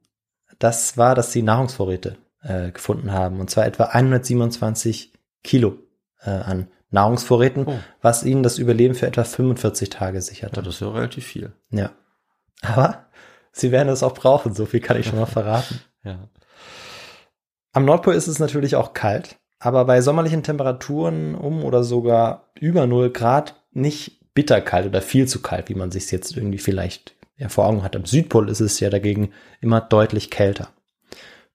das war, dass sie Nahrungsvorräte äh, gefunden haben. Und zwar etwa 127 Kilo äh, an Nahrungsvorräten, Oh. was ihnen das Überleben für etwa 45 Tage sicherte. Ja, das ist ja relativ viel. Ja. Aber sie werden es auch brauchen, so viel kann ich schon mal verraten. Ja. Am Nordpol ist es natürlich auch kalt, aber bei sommerlichen Temperaturen um oder sogar über 0 Grad nicht bitterkalt oder viel zu kalt, wie man sich jetzt irgendwie vielleicht ja, vor Augen hat. Am Südpol ist es ja dagegen immer deutlich kälter.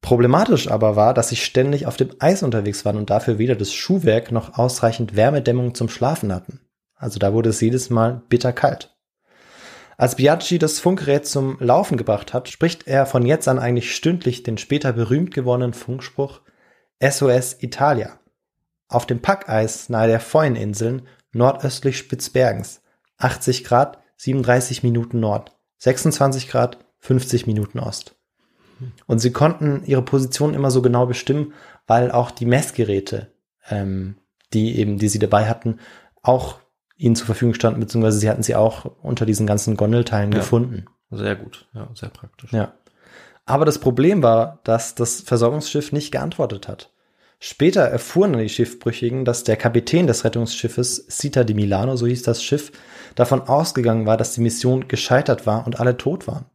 Problematisch aber war, dass sie ständig auf dem Eis unterwegs waren und dafür weder das Schuhwerk noch ausreichend Wärmedämmung zum Schlafen hatten. Also da wurde es jedes Mal bitterkalt. Als Biaggi das Funkgerät zum Laufen gebracht hat, spricht er von jetzt an eigentlich stündlich den später berühmt gewordenen Funkspruch SOS Italia. Auf dem Packeis nahe der Foyninseln nordöstlich Spitzbergens 80 Grad 37 Minuten Nord, 26 Grad 50 Minuten Ost. Und sie konnten ihre Position immer so genau bestimmen, weil auch die Messgeräte, ähm, die eben, die sie dabei hatten, auch ihnen zur Verfügung standen, beziehungsweise sie hatten sie auch unter diesen ganzen Gondelteilen Ja. gefunden. Sehr gut. Ja, sehr praktisch. Ja. Aber das Problem war, dass das Versorgungsschiff nicht geantwortet hat. Später erfuhren die Schiffbrüchigen, dass der Kapitän des Rettungsschiffes Cita di Milano, so hieß das Schiff, davon ausgegangen war, dass die Mission gescheitert war und alle tot waren.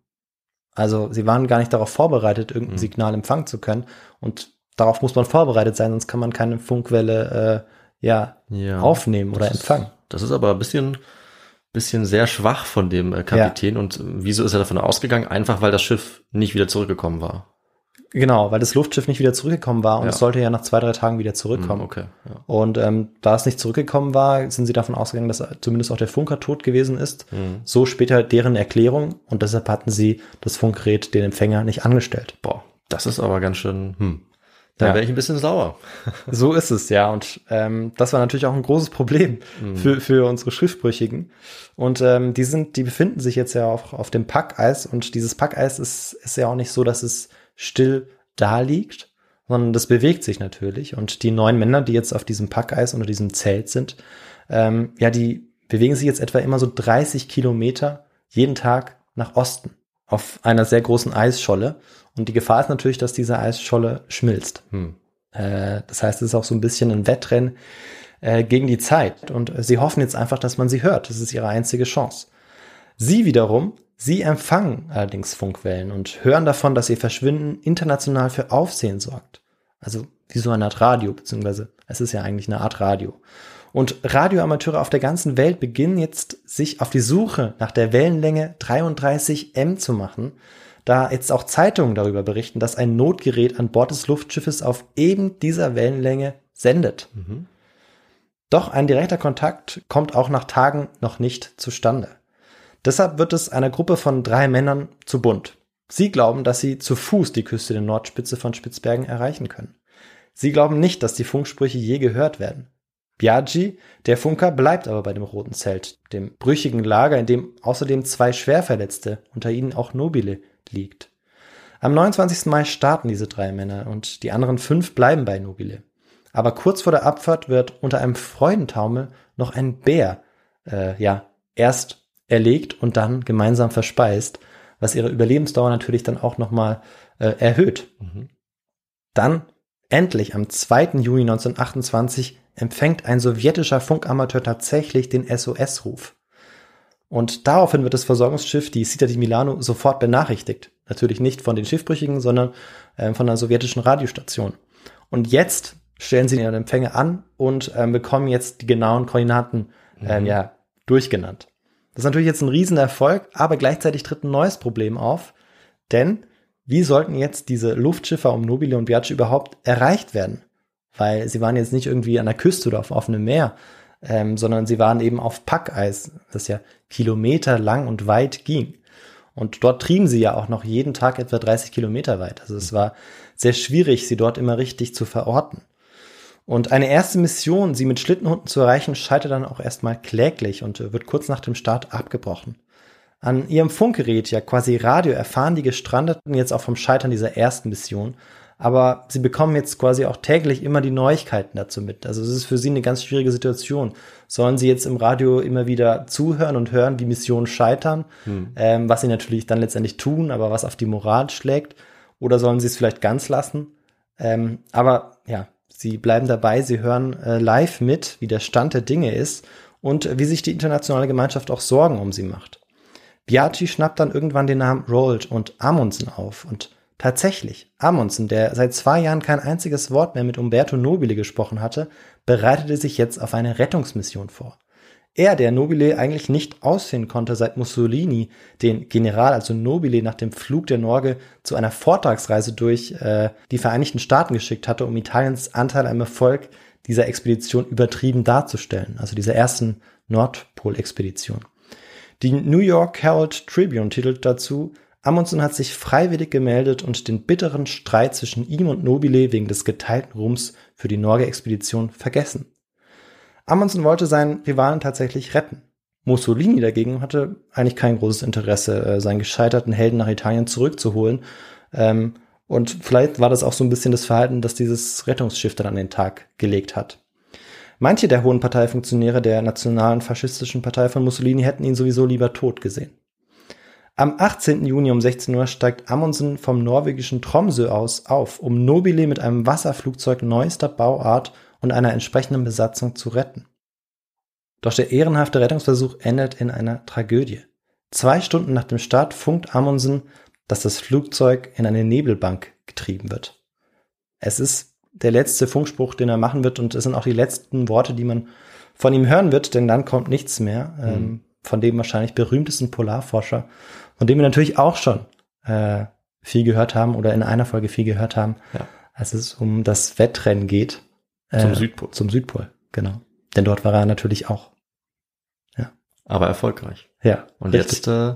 Also sie waren gar nicht darauf vorbereitet, irgendein Mhm. Signal empfangen zu können. Und darauf muss man vorbereitet sein, sonst kann man keine Funkwelle äh, ja, Ja. aufnehmen oder ist- empfangen. Das ist aber ein bisschen, bisschen sehr schwach von dem äh, Kapitän. Und äh, wieso ist er davon ausgegangen? Einfach, weil das Schiff nicht wieder zurückgekommen war. Genau, weil das Luftschiff nicht wieder zurückgekommen war und Ja. es sollte ja nach zwei, drei Tagen wieder zurückkommen. Hm, Okay. Ja. Und ähm, da es nicht zurückgekommen war, sind sie davon ausgegangen, dass zumindest auch der Funker tot gewesen ist. Mhm. So später deren Erklärung und deshalb hatten sie das Funkgerät den Empfänger nicht angestellt. Boah, das ist aber ganz schön, hm. Da Ja. wäre ich ein bisschen sauer. So ist es, ja. Und ähm, das war natürlich auch ein großes Problem für, für unsere Schiffbrüchigen. Und ähm, die sind, die befinden sich jetzt ja auch auf dem Packeis und dieses Packeis ist, ist ja auch nicht so, dass es still da liegt, sondern das bewegt sich natürlich. Und die neun Männer, die jetzt auf diesem Packeis unter diesem Zelt sind, ähm, ja, die bewegen sich jetzt etwa immer so 30 Kilometer jeden Tag nach Osten auf einer sehr großen Eisscholle. Und die Gefahr ist natürlich, dass diese Eisscholle schmilzt. Hm. Äh, das heißt, es ist auch so ein bisschen ein Wettrennen äh, gegen die Zeit. Und sie hoffen jetzt einfach, dass man sie hört. Das ist ihre einzige Chance. Sie wiederum, sie empfangen allerdings Funkwellen und hören davon, dass ihr Verschwinden international für Aufsehen sorgt. Also wie so eine Art Radio, beziehungsweise es ist ja eigentlich eine Art Radio. Und Radioamateure auf der ganzen Welt beginnen jetzt, sich auf die Suche nach der Wellenlänge 33 M zu machen, da jetzt auch Zeitungen darüber berichten, dass ein Notgerät an Bord des Luftschiffes auf eben dieser Wellenlänge sendet. Doch ein direkter Kontakt kommt auch nach Tagen noch nicht zustande. Deshalb wird es einer Gruppe von drei Männern zu bunt. Sie glauben, dass sie zu Fuß die Küste der Nordspitze von Spitzbergen erreichen können. Sie glauben nicht, dass die Funksprüche je gehört werden. Biaggi, der Funker, bleibt aber bei dem roten Zelt, dem brüchigen Lager, in dem außerdem zwei Schwerverletzte, unter ihnen auch Nobile, liegt. Am 29. Mai starten diese drei Männer und die anderen fünf bleiben bei Nobile. Aber kurz vor der Abfahrt wird unter einem Freudentaumel noch ein Bär, äh, ja, erst erlegt und dann gemeinsam verspeist, was ihre Überlebensdauer natürlich dann auch nochmal äh, erhöht. Dann, endlich am 2. Juni 1928, empfängt ein sowjetischer Funkamateur tatsächlich den SOS-Ruf. Und daraufhin wird das Versorgungsschiff, die Cita di Milano, sofort benachrichtigt. Natürlich nicht von den Schiffbrüchigen, sondern ähm, von einer sowjetischen Radiostation. Und jetzt stellen sie den Empfänger an und ähm, bekommen jetzt die genauen Koordinaten ähm, ja, durchgenannt. Das ist natürlich jetzt ein Riesenerfolg, aber gleichzeitig tritt ein neues Problem auf, denn wie sollten jetzt diese Luftschiffe um Nobile und Biaggi überhaupt erreicht werden? Weil sie waren jetzt nicht irgendwie an der Küste oder auf offenem Meer, ähm, sondern sie waren eben auf Packeis, das ja Kilometer lang und weit ging. Und dort trieben sie ja auch noch jeden Tag etwa 30 Kilometer weit. Also es war sehr schwierig, sie dort immer richtig zu verorten. Und eine erste Mission, sie mit Schlittenhunden zu erreichen, scheitert dann auch erstmal kläglich und äh, wird kurz nach dem Start abgebrochen. An ihrem Funkgerät, ja quasi Radio, erfahren die Gestrandeten jetzt auch vom Scheitern dieser ersten Mission. Aber sie bekommen jetzt quasi auch täglich immer die Neuigkeiten dazu mit. Also es ist für sie eine ganz schwierige Situation. Sollen sie jetzt im Radio immer wieder zuhören und hören, wie Missionen scheitern, hm. ähm, was sie natürlich dann letztendlich tun, aber was auf die Moral schlägt? Oder sollen sie es vielleicht ganz lassen? Ähm, aber ja, sie bleiben dabei, sie hören äh, live mit, wie der Stand der Dinge ist und wie sich die internationale Gemeinschaft auch Sorgen um sie macht. Biaggi schnappt dann irgendwann den Namen Rold und Amundsen auf und Tatsächlich, Amundsen, der seit zwei Jahren kein einziges Wort mehr mit Umberto Nobile gesprochen hatte, bereitete sich jetzt auf eine Rettungsmission vor. Er, der Nobile eigentlich nicht aussehen konnte, seit Mussolini den General, also Nobile, nach dem Flug der Norge zu einer Vortragsreise durch äh, die Vereinigten Staaten geschickt hatte, um Italiens Anteil am Erfolg dieser Expedition übertrieben darzustellen, also dieser ersten Nordpol-Expedition. Die New York Herald Tribune titelt dazu, Amundsen hat sich freiwillig gemeldet und den bitteren Streit zwischen ihm und Nobile wegen des geteilten Ruhms für die Norge-Expedition vergessen. Amundsen wollte seinen Rivalen tatsächlich retten. Mussolini dagegen hatte eigentlich kein großes Interesse, äh, seinen gescheiterten Helden nach Italien zurückzuholen. Ähm, und vielleicht war das auch so ein bisschen das Verhalten, das dieses Rettungsschiff dann an den Tag gelegt hat. Manche der hohen Parteifunktionäre der nationalen faschistischen Partei von Mussolini hätten ihn sowieso lieber tot gesehen. Am 18. Juni um 16 Uhr steigt Amundsen vom norwegischen Tromsø aus auf, um Nobile mit einem Wasserflugzeug neuester Bauart und einer entsprechenden Besatzung zu retten. Doch der ehrenhafte Rettungsversuch endet in einer Tragödie. Zwei Stunden nach dem Start funkt Amundsen, dass das Flugzeug in eine Nebelbank getrieben wird. Es ist der letzte Funkspruch, den er machen wird und es sind auch die letzten Worte, die man von ihm hören wird, denn dann kommt nichts mehr. Mhm. Ähm, von dem wahrscheinlich berühmtesten Polarforscher von dem wir natürlich auch schon äh, viel gehört haben oder in einer Folge viel gehört haben, ja. als es um das Wettrennen geht. Äh, zum Südpol. Zum Südpol, genau. Denn dort war er natürlich auch. Ja. Aber erfolgreich. Ja. Und richtig. jetzt äh,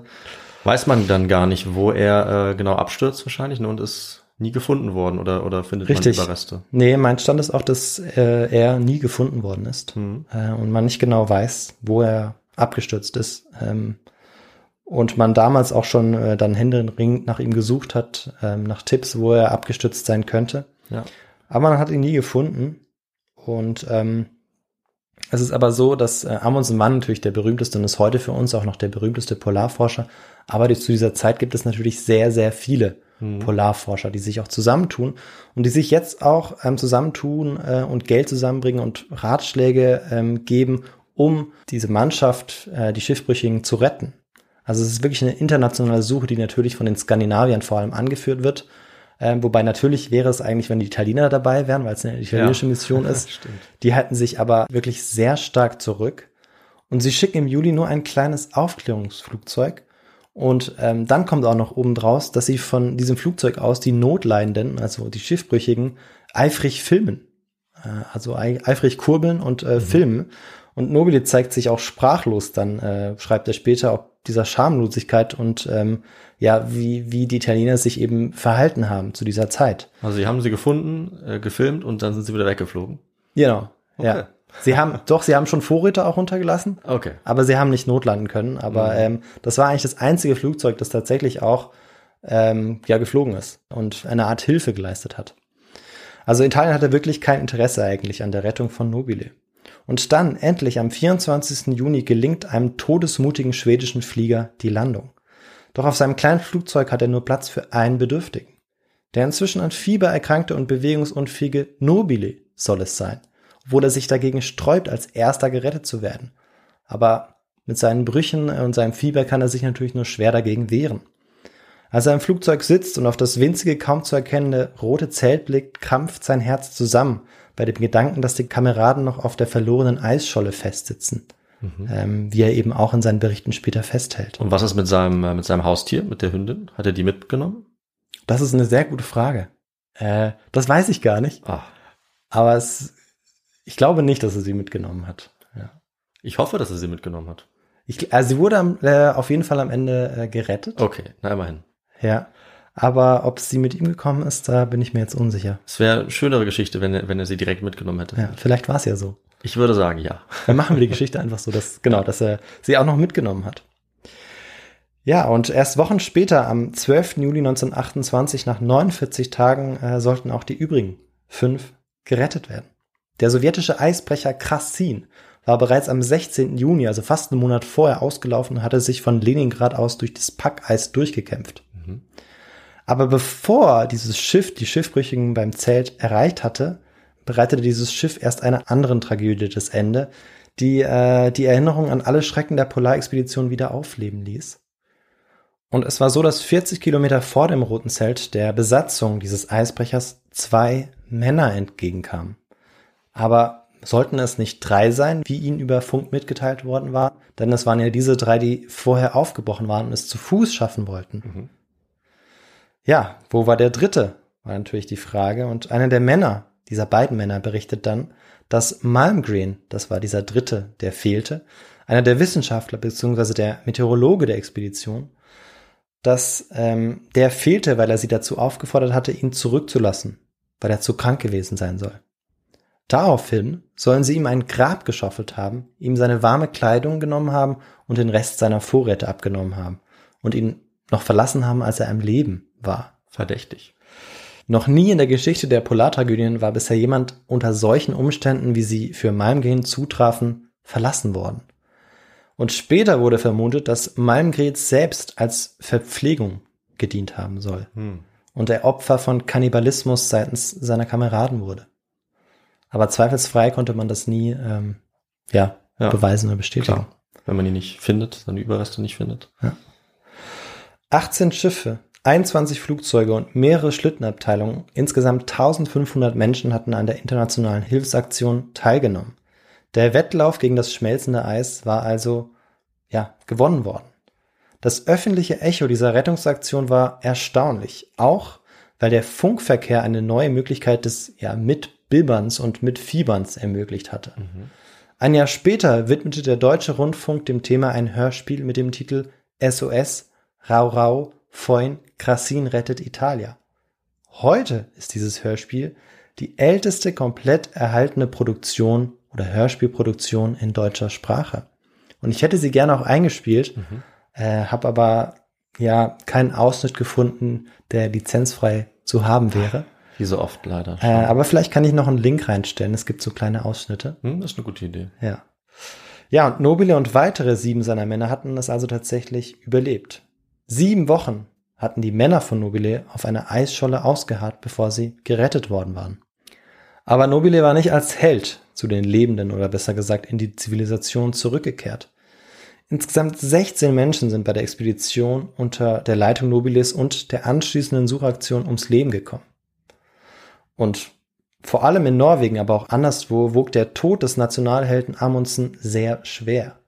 weiß man dann gar nicht, wo er äh, genau abstürzt wahrscheinlich ne, und ist nie gefunden worden oder, oder findet Richtig. man Überreste? Nee, mein Stand ist auch, dass äh, er nie gefunden worden ist mhm. äh, und man nicht genau weiß, wo er abgestürzt ist. Ähm, und man damals auch schon äh, dann händeringend nach ihm gesucht hat, ähm, nach Tipps, wo er abgestützt sein könnte. Ja. Aber man hat ihn nie gefunden. Und ähm, es ist aber so, dass äh, Amundsen Mann natürlich der berühmteste und ist heute für uns auch noch der berühmteste Polarforscher. Aber zu dieser Zeit gibt es natürlich sehr, sehr viele mhm. Polarforscher, die sich auch zusammentun und die sich jetzt auch ähm, zusammentun äh, und Geld zusammenbringen und Ratschläge ähm, geben, um diese Mannschaft, äh, die Schiffbrüchigen, zu retten. Also es ist wirklich eine internationale Suche, die natürlich von den Skandinaviern vor allem angeführt wird. Ähm, wobei natürlich wäre es eigentlich, wenn die Italiener dabei wären, weil es eine italienische ja. Mission ist. die halten sich aber wirklich sehr stark zurück. Und sie schicken im Juli nur ein kleines Aufklärungsflugzeug. Und ähm, dann kommt auch noch oben draus, dass sie von diesem Flugzeug aus die Notleidenden, also die Schiffbrüchigen, eifrig filmen. Äh, also eifrig kurbeln und äh, mhm. filmen. Und Nobile zeigt sich auch sprachlos dann, äh, schreibt er später, ob dieser Schamlosigkeit und ähm, ja, wie, wie die Italiener sich eben verhalten haben zu dieser Zeit. Also sie haben sie gefunden, äh, gefilmt und dann sind sie wieder weggeflogen. Genau. Okay. Ja. Sie haben, doch, sie haben schon Vorräte auch runtergelassen. Okay. Aber sie haben nicht notlanden können. Aber mhm. ähm, das war eigentlich das einzige Flugzeug, das tatsächlich auch ähm, ja geflogen ist und eine Art Hilfe geleistet hat. Also Italien hatte wirklich kein Interesse eigentlich an der Rettung von Nobile. Und dann endlich am 24. Juni gelingt einem todesmutigen schwedischen Flieger die Landung. Doch auf seinem kleinen Flugzeug hat er nur Platz für einen Bedürftigen. Der inzwischen an Fieber erkrankte und bewegungsunfähige Nobile soll es sein, obwohl er sich dagegen sträubt, als erster gerettet zu werden. Aber mit seinen Brüchen und seinem Fieber kann er sich natürlich nur schwer dagegen wehren. Als er im Flugzeug sitzt und auf das winzige, kaum zu erkennende rote Zelt blickt, krampft sein Herz zusammen, bei dem Gedanken, dass die Kameraden noch auf der verlorenen Eisscholle festsitzen. Mhm. Ähm, wie er eben auch in seinen Berichten später festhält. Und was ist mit seinem, äh, mit seinem Haustier, mit der Hündin? Hat er die mitgenommen? Das ist eine sehr gute Frage. Äh, das weiß ich gar nicht. Ach. Aber es, ich glaube nicht, dass er sie mitgenommen hat. Ja. Ich hoffe, dass er sie mitgenommen hat. Ich, also sie wurde am, äh, auf jeden Fall am Ende äh, gerettet. Okay, na immerhin. Ja. Aber ob sie mit ihm gekommen ist, da bin ich mir jetzt unsicher. Es wäre eine schönere Geschichte, wenn er, wenn er sie direkt mitgenommen hätte. Ja, vielleicht war es ja so. Ich würde sagen, ja. Dann machen wir die Geschichte einfach so, dass, genau, dass er sie auch noch mitgenommen hat. Ja, und erst Wochen später, am 12. Juli 1928, nach 49 Tagen, äh, sollten auch die übrigen fünf gerettet werden. Der sowjetische Eisbrecher Krasin war bereits am 16. Juni, also fast einen Monat vorher, ausgelaufen und hatte sich von Leningrad aus durch das Packeis durchgekämpft. Aber bevor dieses Schiff die Schiffbrüchigen beim Zelt erreicht hatte, bereitete dieses Schiff erst einer anderen Tragödie das Ende, die äh, die Erinnerung an alle Schrecken der Polarexpedition wieder aufleben ließ. Und es war so, dass 40 Kilometer vor dem Roten Zelt der Besatzung dieses Eisbrechers zwei Männer entgegenkamen. Aber sollten es nicht drei sein, wie ihnen über Funk mitgeteilt worden war? Denn es waren ja diese drei, die vorher aufgebrochen waren und es zu Fuß schaffen wollten. Mhm. Ja, wo war der dritte? War natürlich die Frage. Und einer der Männer, dieser beiden Männer, berichtet dann, dass Malmgren, das war dieser dritte, der fehlte, einer der Wissenschaftler bzw. der Meteorologe der Expedition, dass ähm, der fehlte, weil er sie dazu aufgefordert hatte, ihn zurückzulassen, weil er zu krank gewesen sein soll. Daraufhin sollen sie ihm ein Grab geschaufelt haben, ihm seine warme Kleidung genommen haben und den Rest seiner Vorräte abgenommen haben und ihn noch verlassen haben, als er am Leben war. Verdächtig. Noch nie in der Geschichte der Polartragödien war bisher jemand unter solchen Umständen, wie sie für Malmgren zutrafen, verlassen worden. Und später wurde vermutet, dass Malmgren selbst als Verpflegung gedient haben soll hm. und er Opfer von Kannibalismus seitens seiner Kameraden wurde. Aber zweifelsfrei konnte man das nie ähm, ja, ja, beweisen oder bestätigen. Klar. Wenn man ihn nicht findet, seine Überreste nicht findet. Ja. 18 Schiffe, 21 Flugzeuge und mehrere Schlittenabteilungen, insgesamt 1500 Menschen hatten an der internationalen Hilfsaktion teilgenommen. Der Wettlauf gegen das schmelzende Eis war also, ja, gewonnen worden. Das öffentliche Echo dieser Rettungsaktion war erstaunlich, auch weil der Funkverkehr eine neue Möglichkeit des, ja, Mitbibberns und Mitfieberns ermöglicht hatte. Mhm. Ein Jahr später widmete der Deutsche Rundfunk dem Thema ein Hörspiel mit dem Titel SOS Rau Rau Feun Krasin rettet Italia. Heute ist dieses Hörspiel die älteste komplett erhaltene Produktion oder Hörspielproduktion in deutscher Sprache. Und ich hätte sie gerne auch eingespielt, mhm. äh, habe aber ja keinen Ausschnitt gefunden, der lizenzfrei zu haben wäre. Wie so oft leider. Äh, aber vielleicht kann ich noch einen Link reinstellen. Es gibt so kleine Ausschnitte. Hm, das ist eine gute Idee. Ja. Ja, und Nobile und weitere sieben seiner Männer hatten es also tatsächlich überlebt. Sieben Wochen hatten die Männer von Nobile auf einer Eisscholle ausgeharrt, bevor sie gerettet worden waren. Aber Nobile war nicht als Held zu den Lebenden oder besser gesagt in die Zivilisation zurückgekehrt. Insgesamt 16 Menschen sind bei der Expedition unter der Leitung Nobiles und der anschließenden Suchaktion ums Leben gekommen. Und vor allem in Norwegen, aber auch anderswo, wog der Tod des Nationalhelden Amundsen sehr schwer.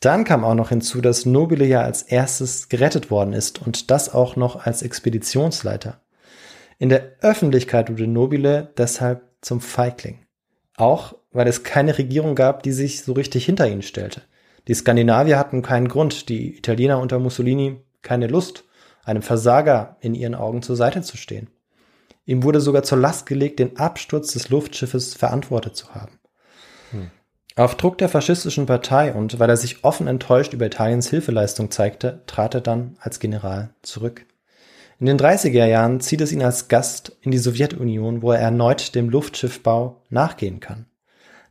Dann kam auch noch hinzu, dass Nobile ja als erstes gerettet worden ist und das auch noch als Expeditionsleiter. In der Öffentlichkeit wurde Nobile deshalb zum Feigling. Auch weil es keine Regierung gab, die sich so richtig hinter ihn stellte. Die Skandinavier hatten keinen Grund, die Italiener unter Mussolini keine Lust, einem Versager in ihren Augen zur Seite zu stehen. Ihm wurde sogar zur Last gelegt, den Absturz des Luftschiffes verantwortet zu haben. Hm. Auf Druck der faschistischen Partei und weil er sich offen enttäuscht über Italiens Hilfeleistung zeigte, trat er dann als General zurück. In den 30er Jahren zieht es ihn als Gast in die Sowjetunion, wo er erneut dem Luftschiffbau nachgehen kann.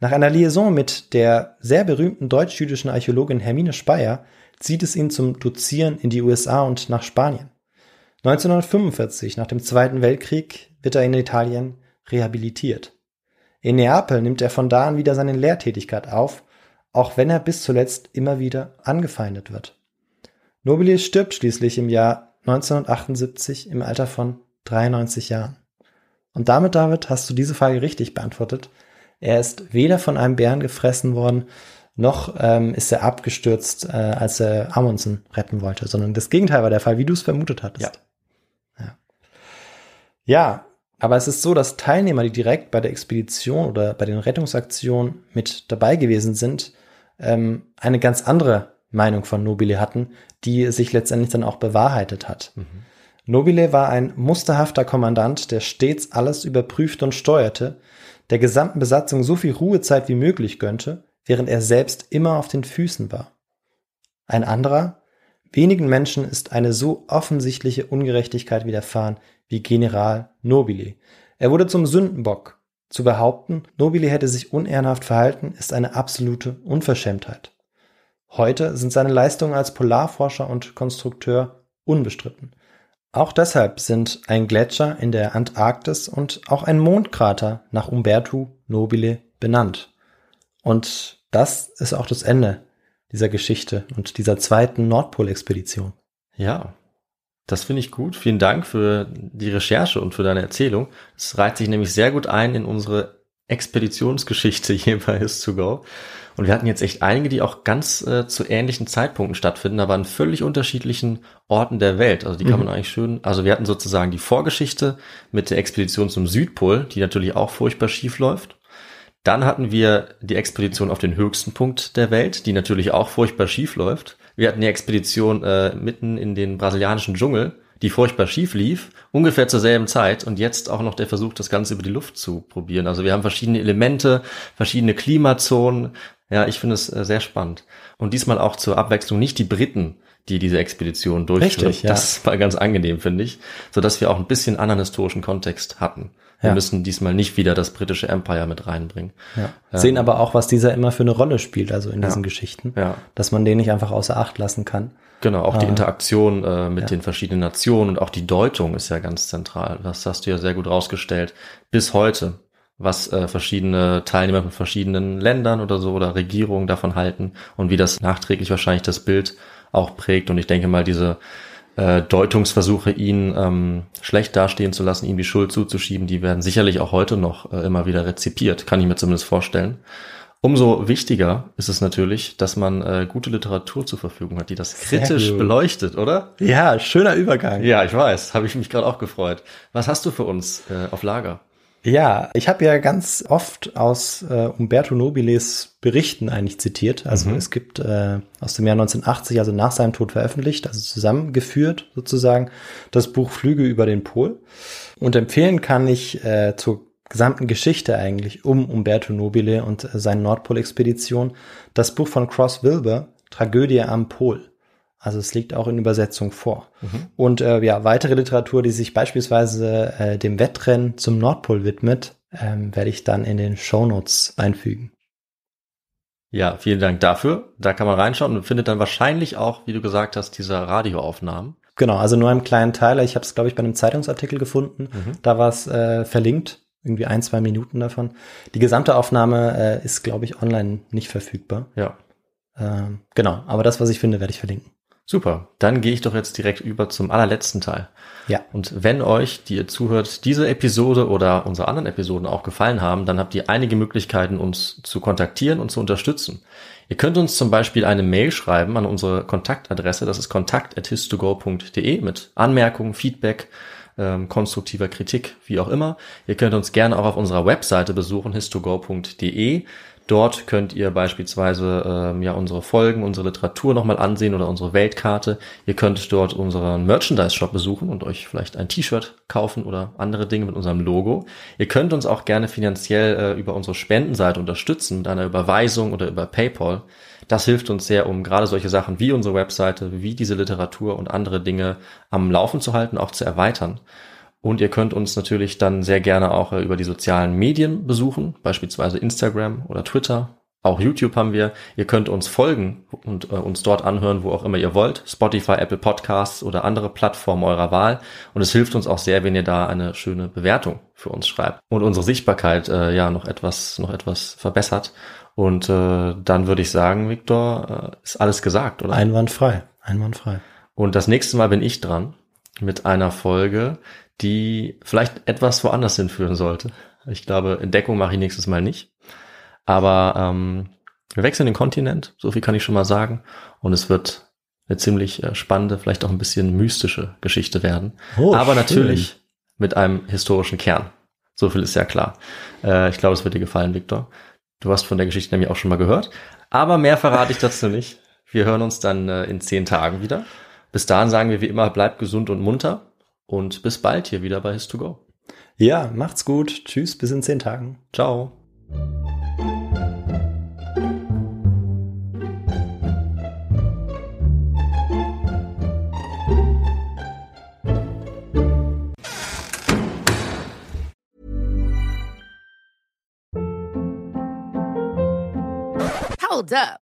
Nach einer Liaison mit der sehr berühmten deutsch-jüdischen Archäologin Hermine Speyer zieht es ihn zum Dozieren in die USA und nach Spanien. 1945, nach dem Zweiten Weltkrieg, wird er in Italien rehabilitiert. In Neapel nimmt er von da an wieder seine Lehrtätigkeit auf, auch wenn er bis zuletzt immer wieder angefeindet wird. Nobile stirbt schließlich im Jahr 1978 im Alter von 93 Jahren. Und damit, David, hast du diese Frage richtig beantwortet. Er ist weder von einem Bären gefressen worden, noch ähm, ist er abgestürzt, äh, als er Amundsen retten wollte, sondern das Gegenteil war der Fall, wie du es vermutet hattest. Ja. ja. Ja, aber es ist so, dass Teilnehmer, die direkt bei der Expedition oder bei den Rettungsaktionen mit dabei gewesen sind, ähm, eine ganz andere Meinung von Nobile hatten, die sich letztendlich dann auch bewahrheitet hat. Mhm. Nobile war ein musterhafter Kommandant, der stets alles überprüfte und steuerte, der gesamten Besatzung so viel Ruhezeit wie möglich gönnte, während er selbst immer auf den Füßen war. Ein anderer, Wenigen Menschen ist eine so offensichtliche Ungerechtigkeit widerfahren wie General Nobile. Er wurde zum Sündenbock. Zu behaupten, Nobile hätte sich unehrenhaft verhalten, ist eine absolute Unverschämtheit. Heute sind seine Leistungen als Polarforscher und Konstrukteur unbestritten. Auch deshalb sind ein Gletscher in der Antarktis und auch ein Mondkrater nach Umberto Nobile benannt. Und das ist auch das Ende dieser Geschichte und dieser zweiten Nordpolexpedition. Ja, das finde ich gut. Vielen Dank für die Recherche und für deine Erzählung. Es reiht sich nämlich sehr gut ein in unsere Expeditionsgeschichte hier bei His2Go. Und wir hatten jetzt echt einige, die auch ganz äh, zu ähnlichen Zeitpunkten stattfinden, aber an völlig unterschiedlichen Orten der Welt. Also die kann mhm. man eigentlich schön, also wir hatten sozusagen die Vorgeschichte mit der Expedition zum Südpol, die natürlich auch furchtbar schief läuft. Dann hatten wir die Expedition auf den höchsten Punkt der Welt, die natürlich auch furchtbar schief läuft. Wir hatten die Expedition äh, mitten in den brasilianischen Dschungel, die furchtbar schief lief, ungefähr zur selben Zeit und jetzt auch noch der Versuch, das Ganze über die Luft zu probieren. Also wir haben verschiedene Elemente, verschiedene Klimazonen. Ja, ich finde es äh, sehr spannend. Und diesmal auch zur Abwechslung nicht die Briten, die diese Expedition durchführen. Richtig, ja. Das war ganz angenehm, finde ich, so dass wir auch ein bisschen anderen historischen Kontext hatten. Wir ja. müssen diesmal nicht wieder das britische Empire mit reinbringen. Ja. Ähm, Sehen aber auch, was dieser immer für eine Rolle spielt, also in diesen Geschichten, ja. dass man den nicht einfach außer Acht lassen kann. Genau, auch die ah. Interaktion äh, mit den verschiedenen Nationen und auch die Deutung ist ja ganz zentral. Das hast du ja sehr gut rausgestellt. Bis heute, was äh, verschiedene Teilnehmer von verschiedenen Ländern oder so oder Regierungen davon halten und wie das nachträglich wahrscheinlich das Bild auch prägt. Und ich denke mal, diese äh, Deutungsversuche, ihn ähm, schlecht dastehen zu lassen, ihm die Schuld zuzuschieben, die werden sicherlich auch heute noch äh, immer wieder rezipiert, kann ich mir zumindest vorstellen. Umso wichtiger ist es natürlich, dass man äh, gute Literatur zur Verfügung hat, die das kritisch beleuchtet, oder? Ja, schöner Übergang. Ja, ich weiß, habe ich mich gerade auch gefreut. Was hast du für uns äh, auf Lager? Ja, ich habe ja ganz oft aus äh, Umberto Nobiles Berichten eigentlich zitiert. Also mhm. es gibt äh, aus dem Jahr 1980, also nach seinem Tod veröffentlicht, also zusammengeführt sozusagen, das Buch Flüge über den Pol. Und empfehlen kann ich äh, zur gesamten Geschichte eigentlich um Umberto Nobile und äh, seine Nordpolexpedition das Buch von Cross Wilbur, Tragödie am Pol. Also es liegt auch in Übersetzung vor. Mhm. Und äh, ja, weitere Literatur, die sich beispielsweise äh, dem Wettrennen zum Nordpol widmet, ähm, werde ich dann in den Shownotes einfügen. Ja, vielen Dank dafür. Da kann man reinschauen und findet dann wahrscheinlich auch, wie du gesagt hast, diese Radioaufnahmen. Genau, also nur einen kleinen Teil. Ich habe es, glaube ich, bei einem Zeitungsartikel gefunden. Mhm. Da war es äh, verlinkt, irgendwie ein, zwei Minuten davon. Die gesamte Aufnahme äh, ist, glaube ich, online nicht verfügbar. Ja. Ähm, genau, aber das, was ich finde, werde ich verlinken. Super, dann gehe ich doch jetzt direkt über zum allerletzten Teil. Ja. Und wenn euch, die ihr zuhört, diese Episode oder unsere anderen Episoden auch gefallen haben, dann habt ihr einige Möglichkeiten, uns zu kontaktieren und zu unterstützen. Ihr könnt uns zum Beispiel eine Mail schreiben an unsere Kontaktadresse, das ist kontakt.his2go.de mit Anmerkungen, Feedback, ähm, konstruktiver Kritik, wie auch immer. Ihr könnt uns gerne auch auf unserer Webseite besuchen, his2go.de. Dort könnt ihr beispielsweise ähm, ja unsere Folgen, unsere Literatur nochmal ansehen oder unsere Weltkarte. Ihr könnt dort unseren Merchandise-Shop besuchen und euch vielleicht ein T-Shirt kaufen oder andere Dinge mit unserem Logo. Ihr könnt uns auch gerne finanziell äh, über unsere Spendenseite unterstützen mit einer Überweisung oder über PayPal. Das hilft uns sehr, um gerade solche Sachen wie unsere Webseite, wie diese Literatur und andere Dinge am Laufen zu halten, auch zu erweitern. Und ihr könnt uns natürlich dann sehr gerne auch äh, über die sozialen Medien besuchen, beispielsweise Instagram oder Twitter. Auch YouTube haben wir. Ihr könnt uns folgen und äh, uns dort anhören, wo auch immer ihr wollt. Spotify, Apple Podcasts oder andere Plattformen eurer Wahl. Und es hilft uns auch sehr, wenn ihr da eine schöne Bewertung für uns schreibt und unsere Sichtbarkeit äh, ja noch etwas noch etwas verbessert. Und äh, dann würde ich sagen, Viktor, äh, ist alles gesagt, oder? Einwandfrei, einwandfrei. Und das nächste Mal bin ich dran mit einer Folge, die vielleicht etwas woanders hinführen sollte. Ich glaube, Entdeckung mache ich nächstes Mal nicht. Aber ähm, wir wechseln den Kontinent, so viel kann ich schon mal sagen. Und es wird eine ziemlich äh, spannende, vielleicht auch ein bisschen mystische Geschichte werden. Oh, Aber schön. natürlich mit einem historischen Kern. So viel ist ja klar. Äh, ich glaube, es wird dir gefallen, Viktor. Du hast von der Geschichte nämlich auch schon mal gehört. Aber mehr verrate ich dazu nicht. Wir hören uns dann äh, in zehn Tagen wieder. Bis dahin sagen wir wie immer, bleibt gesund und munter und bis bald hier wieder bei His2Go. Ja, macht's gut. Tschüss, bis in zehn Tagen. Ciao. Hold up.